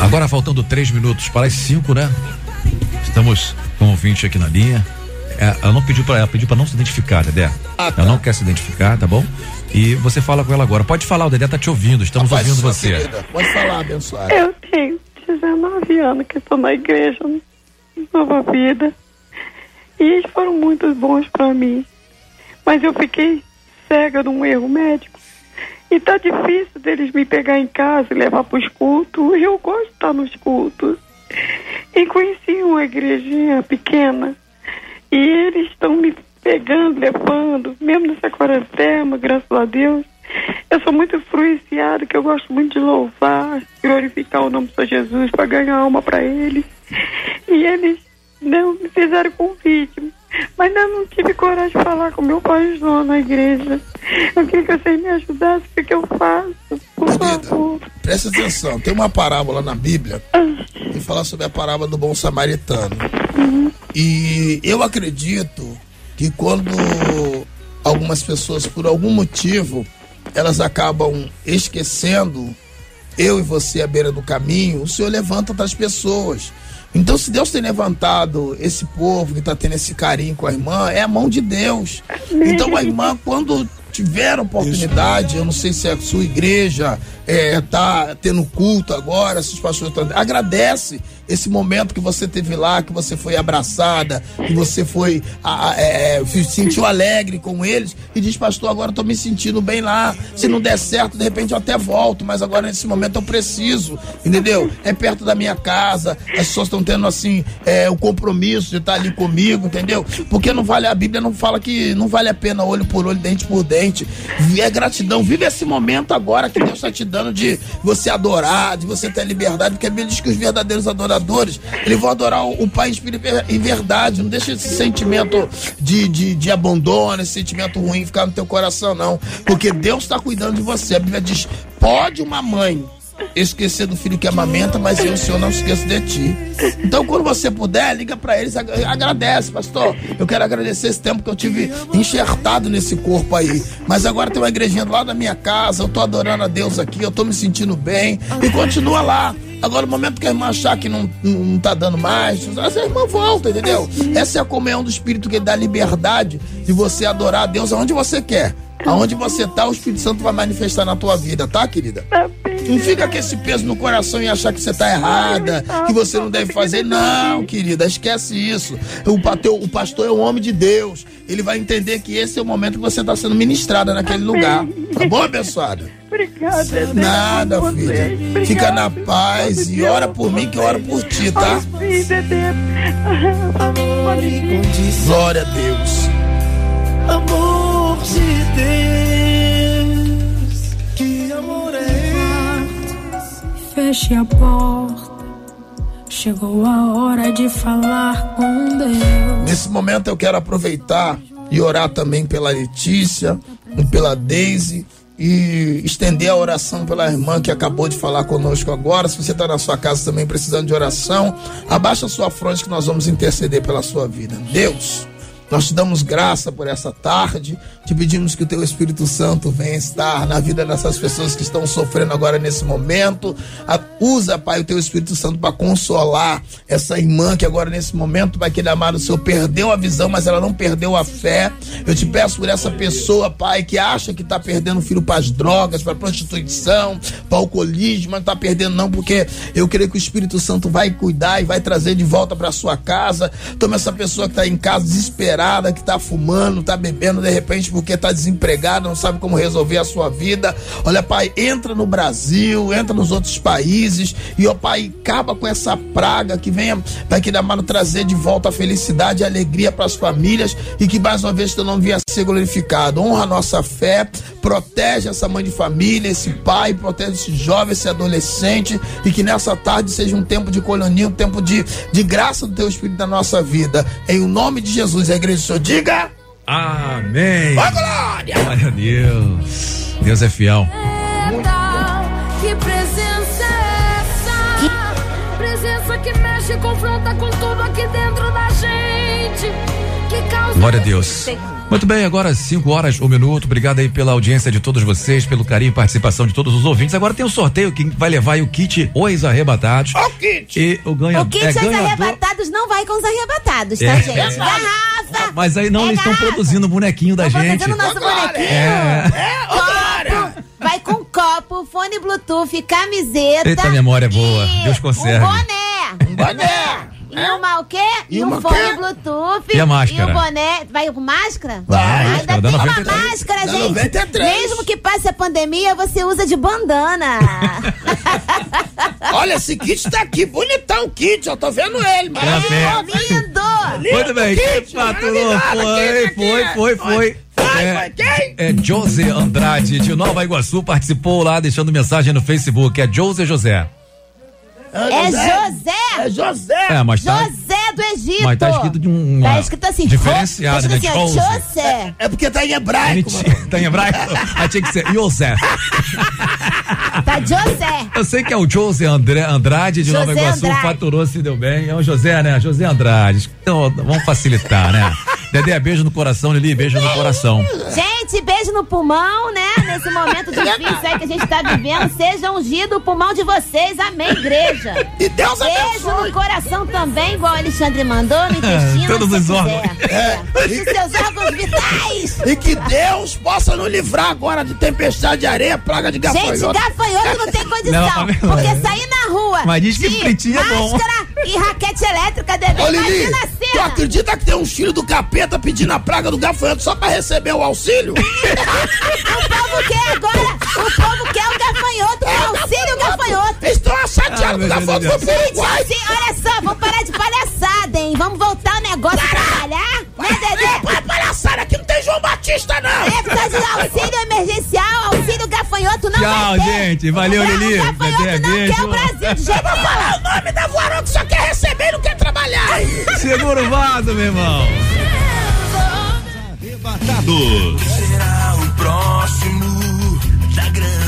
Agora faltando três minutos para as cinco, né? Estamos com o ouvinte aqui na linha. É, ela não pediu para ela pediu para não se identificar, Dedé. Ah, tá. Ela não quer se identificar, tá bom? E você fala com ela agora. Pode falar, o Dedé tá te ouvindo. Estamos Rapaz, ouvindo você. querida, Pode falar, abençoada. Eu tenho 19 anos que estou na igreja Nova Vida. E eles foram muito bons para mim. Mas eu fiquei cega de um erro médico. E tá difícil deles me pegar em casa e levar para os cultos. Eu gosto de estar nos cultos. E conheci uma igrejinha pequena. E eles estão me pegando, levando, mesmo nessa quarentena, graças a Deus. Eu sou muito influenciada, que eu gosto muito de louvar, glorificar o nome do Senhor Jesus para ganhar alma para Ele. E eles não me fizeram convite, mas eu não tive coragem de falar com meu pastor na igreja. Eu queria que vocês me ajudassem, o que eu faço, por favor. Presta atenção, tem uma parábola na Bíblia que fala sobre a parábola do bom samaritano. E eu acredito que quando algumas pessoas, por algum motivo, elas acabam esquecendo eu e você à beira do caminho, o Senhor levanta outras pessoas. Então, se Deus tem levantado esse povo que está tendo esse carinho com a irmã, é a mão de Deus. Então, a irmã, quando tiveram oportunidade, eu não sei se é a sua igreja é, tá tendo culto agora, se os pastores estão. Agradece esse momento que você teve lá, que você foi abraçada, que você foi a, a, é, se sentiu alegre com eles e diz, pastor, agora tô me sentindo bem lá. Se não der certo, de repente eu até volto, mas agora nesse momento eu preciso, entendeu? É perto da minha casa, as pessoas estão tendo assim é, o compromisso de estar ali comigo, entendeu? Porque não vale a Bíblia não fala que não vale a pena olho por olho, dente por dente. E é gratidão, vive esse momento agora que Deus está te dando de você adorar, de você ter liberdade, porque a Bíblia diz que os verdadeiros adoradores, eles vão adorar o, o Pai em verdade. Não deixa esse sentimento de, de, de abandono, esse sentimento ruim ficar no teu coração, não. Porque Deus está cuidando de você. A Bíblia diz: pode uma mãe esquecer do filho que amamenta, mas eu, Senhor, não esqueço de ti. Então, quando você puder, liga para eles, ag- agradece, pastor. Eu quero agradecer esse tempo que eu tive enxertado nesse corpo aí. Mas agora tem uma igrejinha lado da minha casa, eu tô adorando a Deus aqui, eu tô me sentindo bem. E continua lá. Agora, no momento que a irmã achar que não, não, tá dando mais, essa irmã volta, entendeu? Essa é a comunhão do Espírito que dá liberdade de você adorar a Deus aonde você quer. Aonde você tá, o Espírito Santo vai manifestar na tua vida, tá, querida? Não fica com esse peso no coração e achar que você tá errada, que você não deve fazer. Não, querida, esquece isso. O pastor é um homem de Deus. Ele vai entender que esse é o momento que você está sendo ministrada naquele lugar. Tá bom, abençoada? Obrigada. Nada, filha. Fica na paz e ora por mim que eu oro por ti, tá? Glória a Deus. Amor de Deus, que amor é Feche a porta. Chegou a hora de falar com Deus. Nesse momento eu quero aproveitar e orar também pela Letícia e pela Daisy e estender a oração pela irmã que acabou de falar conosco agora. Se você está na sua casa também precisando de oração, abaixa a sua fronte que nós vamos interceder pela sua vida. Deus, nós te damos graça por essa tarde, te pedimos que o teu Espírito Santo venha estar na vida dessas pessoas que estão sofrendo agora nesse momento. Usa, Pai, o teu Espírito Santo para consolar essa irmã que agora nesse momento, Pai, querido amado, o Senhor perdeu a visão, mas ela não perdeu a fé. Eu te peço por essa pessoa, Pai, que acha que está perdendo o filho para as drogas, para prostituição, para alcoolismo, mas não está perdendo não, porque eu creio que o Espírito Santo vai cuidar e vai trazer de volta para sua casa. Toma essa pessoa que está em casa desesperada, que está fumando, está bebendo de repente porque está desempregada, não sabe como resolver a sua vida. Olha, Pai, entra no Brasil, entra nos outros países e, ó Pai, acaba com essa praga que venha, Pai, que amado, trazer de volta a felicidade e alegria para as famílias e que mais uma vez teu nome venha ser glorificado. Honra a nossa fé, protege essa mãe de família, esse pai, protege esse jovem, esse adolescente e que nessa tarde seja um tempo de colonia, um tempo de, de graça do teu Espírito na nossa vida. Em nome de Jesus, a igreja Senhor, diga. Amém. Ó, glória! Glória a Deus. Deus é fiel. Que presença é essa? Presença que mexe e confronta com tudo aqui dentro da gente. Que causa. Glória a Deus. Muito bem, agora 5 horas, um minuto. Obrigado aí pela audiência de todos vocês, pelo carinho e participação de todos os ouvintes. Agora tem um sorteio que vai levar aí o kit Os Arrebatados. Ó, o kit! E o ganha, O kit é dos ganhador. arrebatados não vai com os arrebatados, tá, É. gente? Garrafa! Mas aí não, eles estão produzindo o bonequinho da gente. Fazendo nosso bonequinho. É. Copo, vai com copo, fone Bluetooth, camiseta. Eita, memória boa. Deus Um conserve. boné. Um boné. E uma o quê? E E, um fone quê? Bluetooth. E a máscara? E o boné. Vai com máscara? Vai, Ainda máscara, tem uma 93. máscara, Da gente. 93. Mesmo que passe a pandemia, você usa de bandana. Olha, esse kit tá aqui, bonitão o kit, eu tô vendo ele, É a fé. maravilhoso. Lindo! Muito bem, quem Kit, faturou maravilhoso, foi, foi, foi, foi. É, é José Andrade de Nova Iguaçu participou lá deixando mensagem no Facebook. É José José. É José! É José! É, mas tá, José do Egito! mas tá escrito de um. Tá escrito assim, Diferenciado, tá né? escrito assim, José. ó, José. É porque tá em hebraico, tá em hebraico? Aí tinha que ser José. Tá José. Eu sei que é o José André, Andrade de Nova Iguaçu, Andrade. faturou, se deu bem. É o José, né? José Andrade. Então, vamos facilitar, né? Dedé, beijo no coração, Lili, beijo no coração. Gente, beijo no pulmão, né? Nesse momento difícil aí que a gente tá vivendo. Seja ungido o pulmão de vocês. Amém, igreja. E Deus Beijo abençoe. no coração também, igual o Alexandre mandou, no intestino. Todos os órgãos. É. Seus órgãos vitais. E que Deus possa nos livrar agora de tempestade de areia, praga de gafanhoto. Gente, gafanhoto não tem condição. Não, porque sair na rua Mas diz que de fritinho é bom. máscara e raquete elétrica deve Ô Lili, tu acredita que tem um filho do capeta pedindo a praga do gafanhoto só pra receber o auxílio? O povo quer agora, o povo quer o gafanhoto, o auxílio estão chateados Ah, que o pro Gente, Uruguai. assim, olha só, vamos parar de palhaçada, hein? Vamos voltar o negócio a trabalhar, né, Dedê? Não é palhaçada, aqui não tem João Batista, não. É, precisa de auxílio emergencial, auxílio gafanhoto, não Tchau, vai ter. gente. Valeu, Não, Lili. O gafanhoto Dedé, não beijo. quer o Brasil de jeito Vamos falar o nome da voarão que só quer receber e não quer trabalhar. Segura o vaso, meu irmão. Arrebatados. Será o próximo da grande.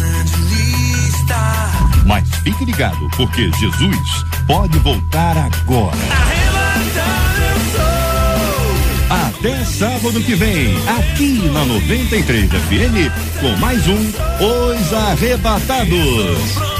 Mas fique ligado, porque Jesus pode voltar agora. Até sábado que vem, aqui na 93 FM, com mais um Os Arrebatados.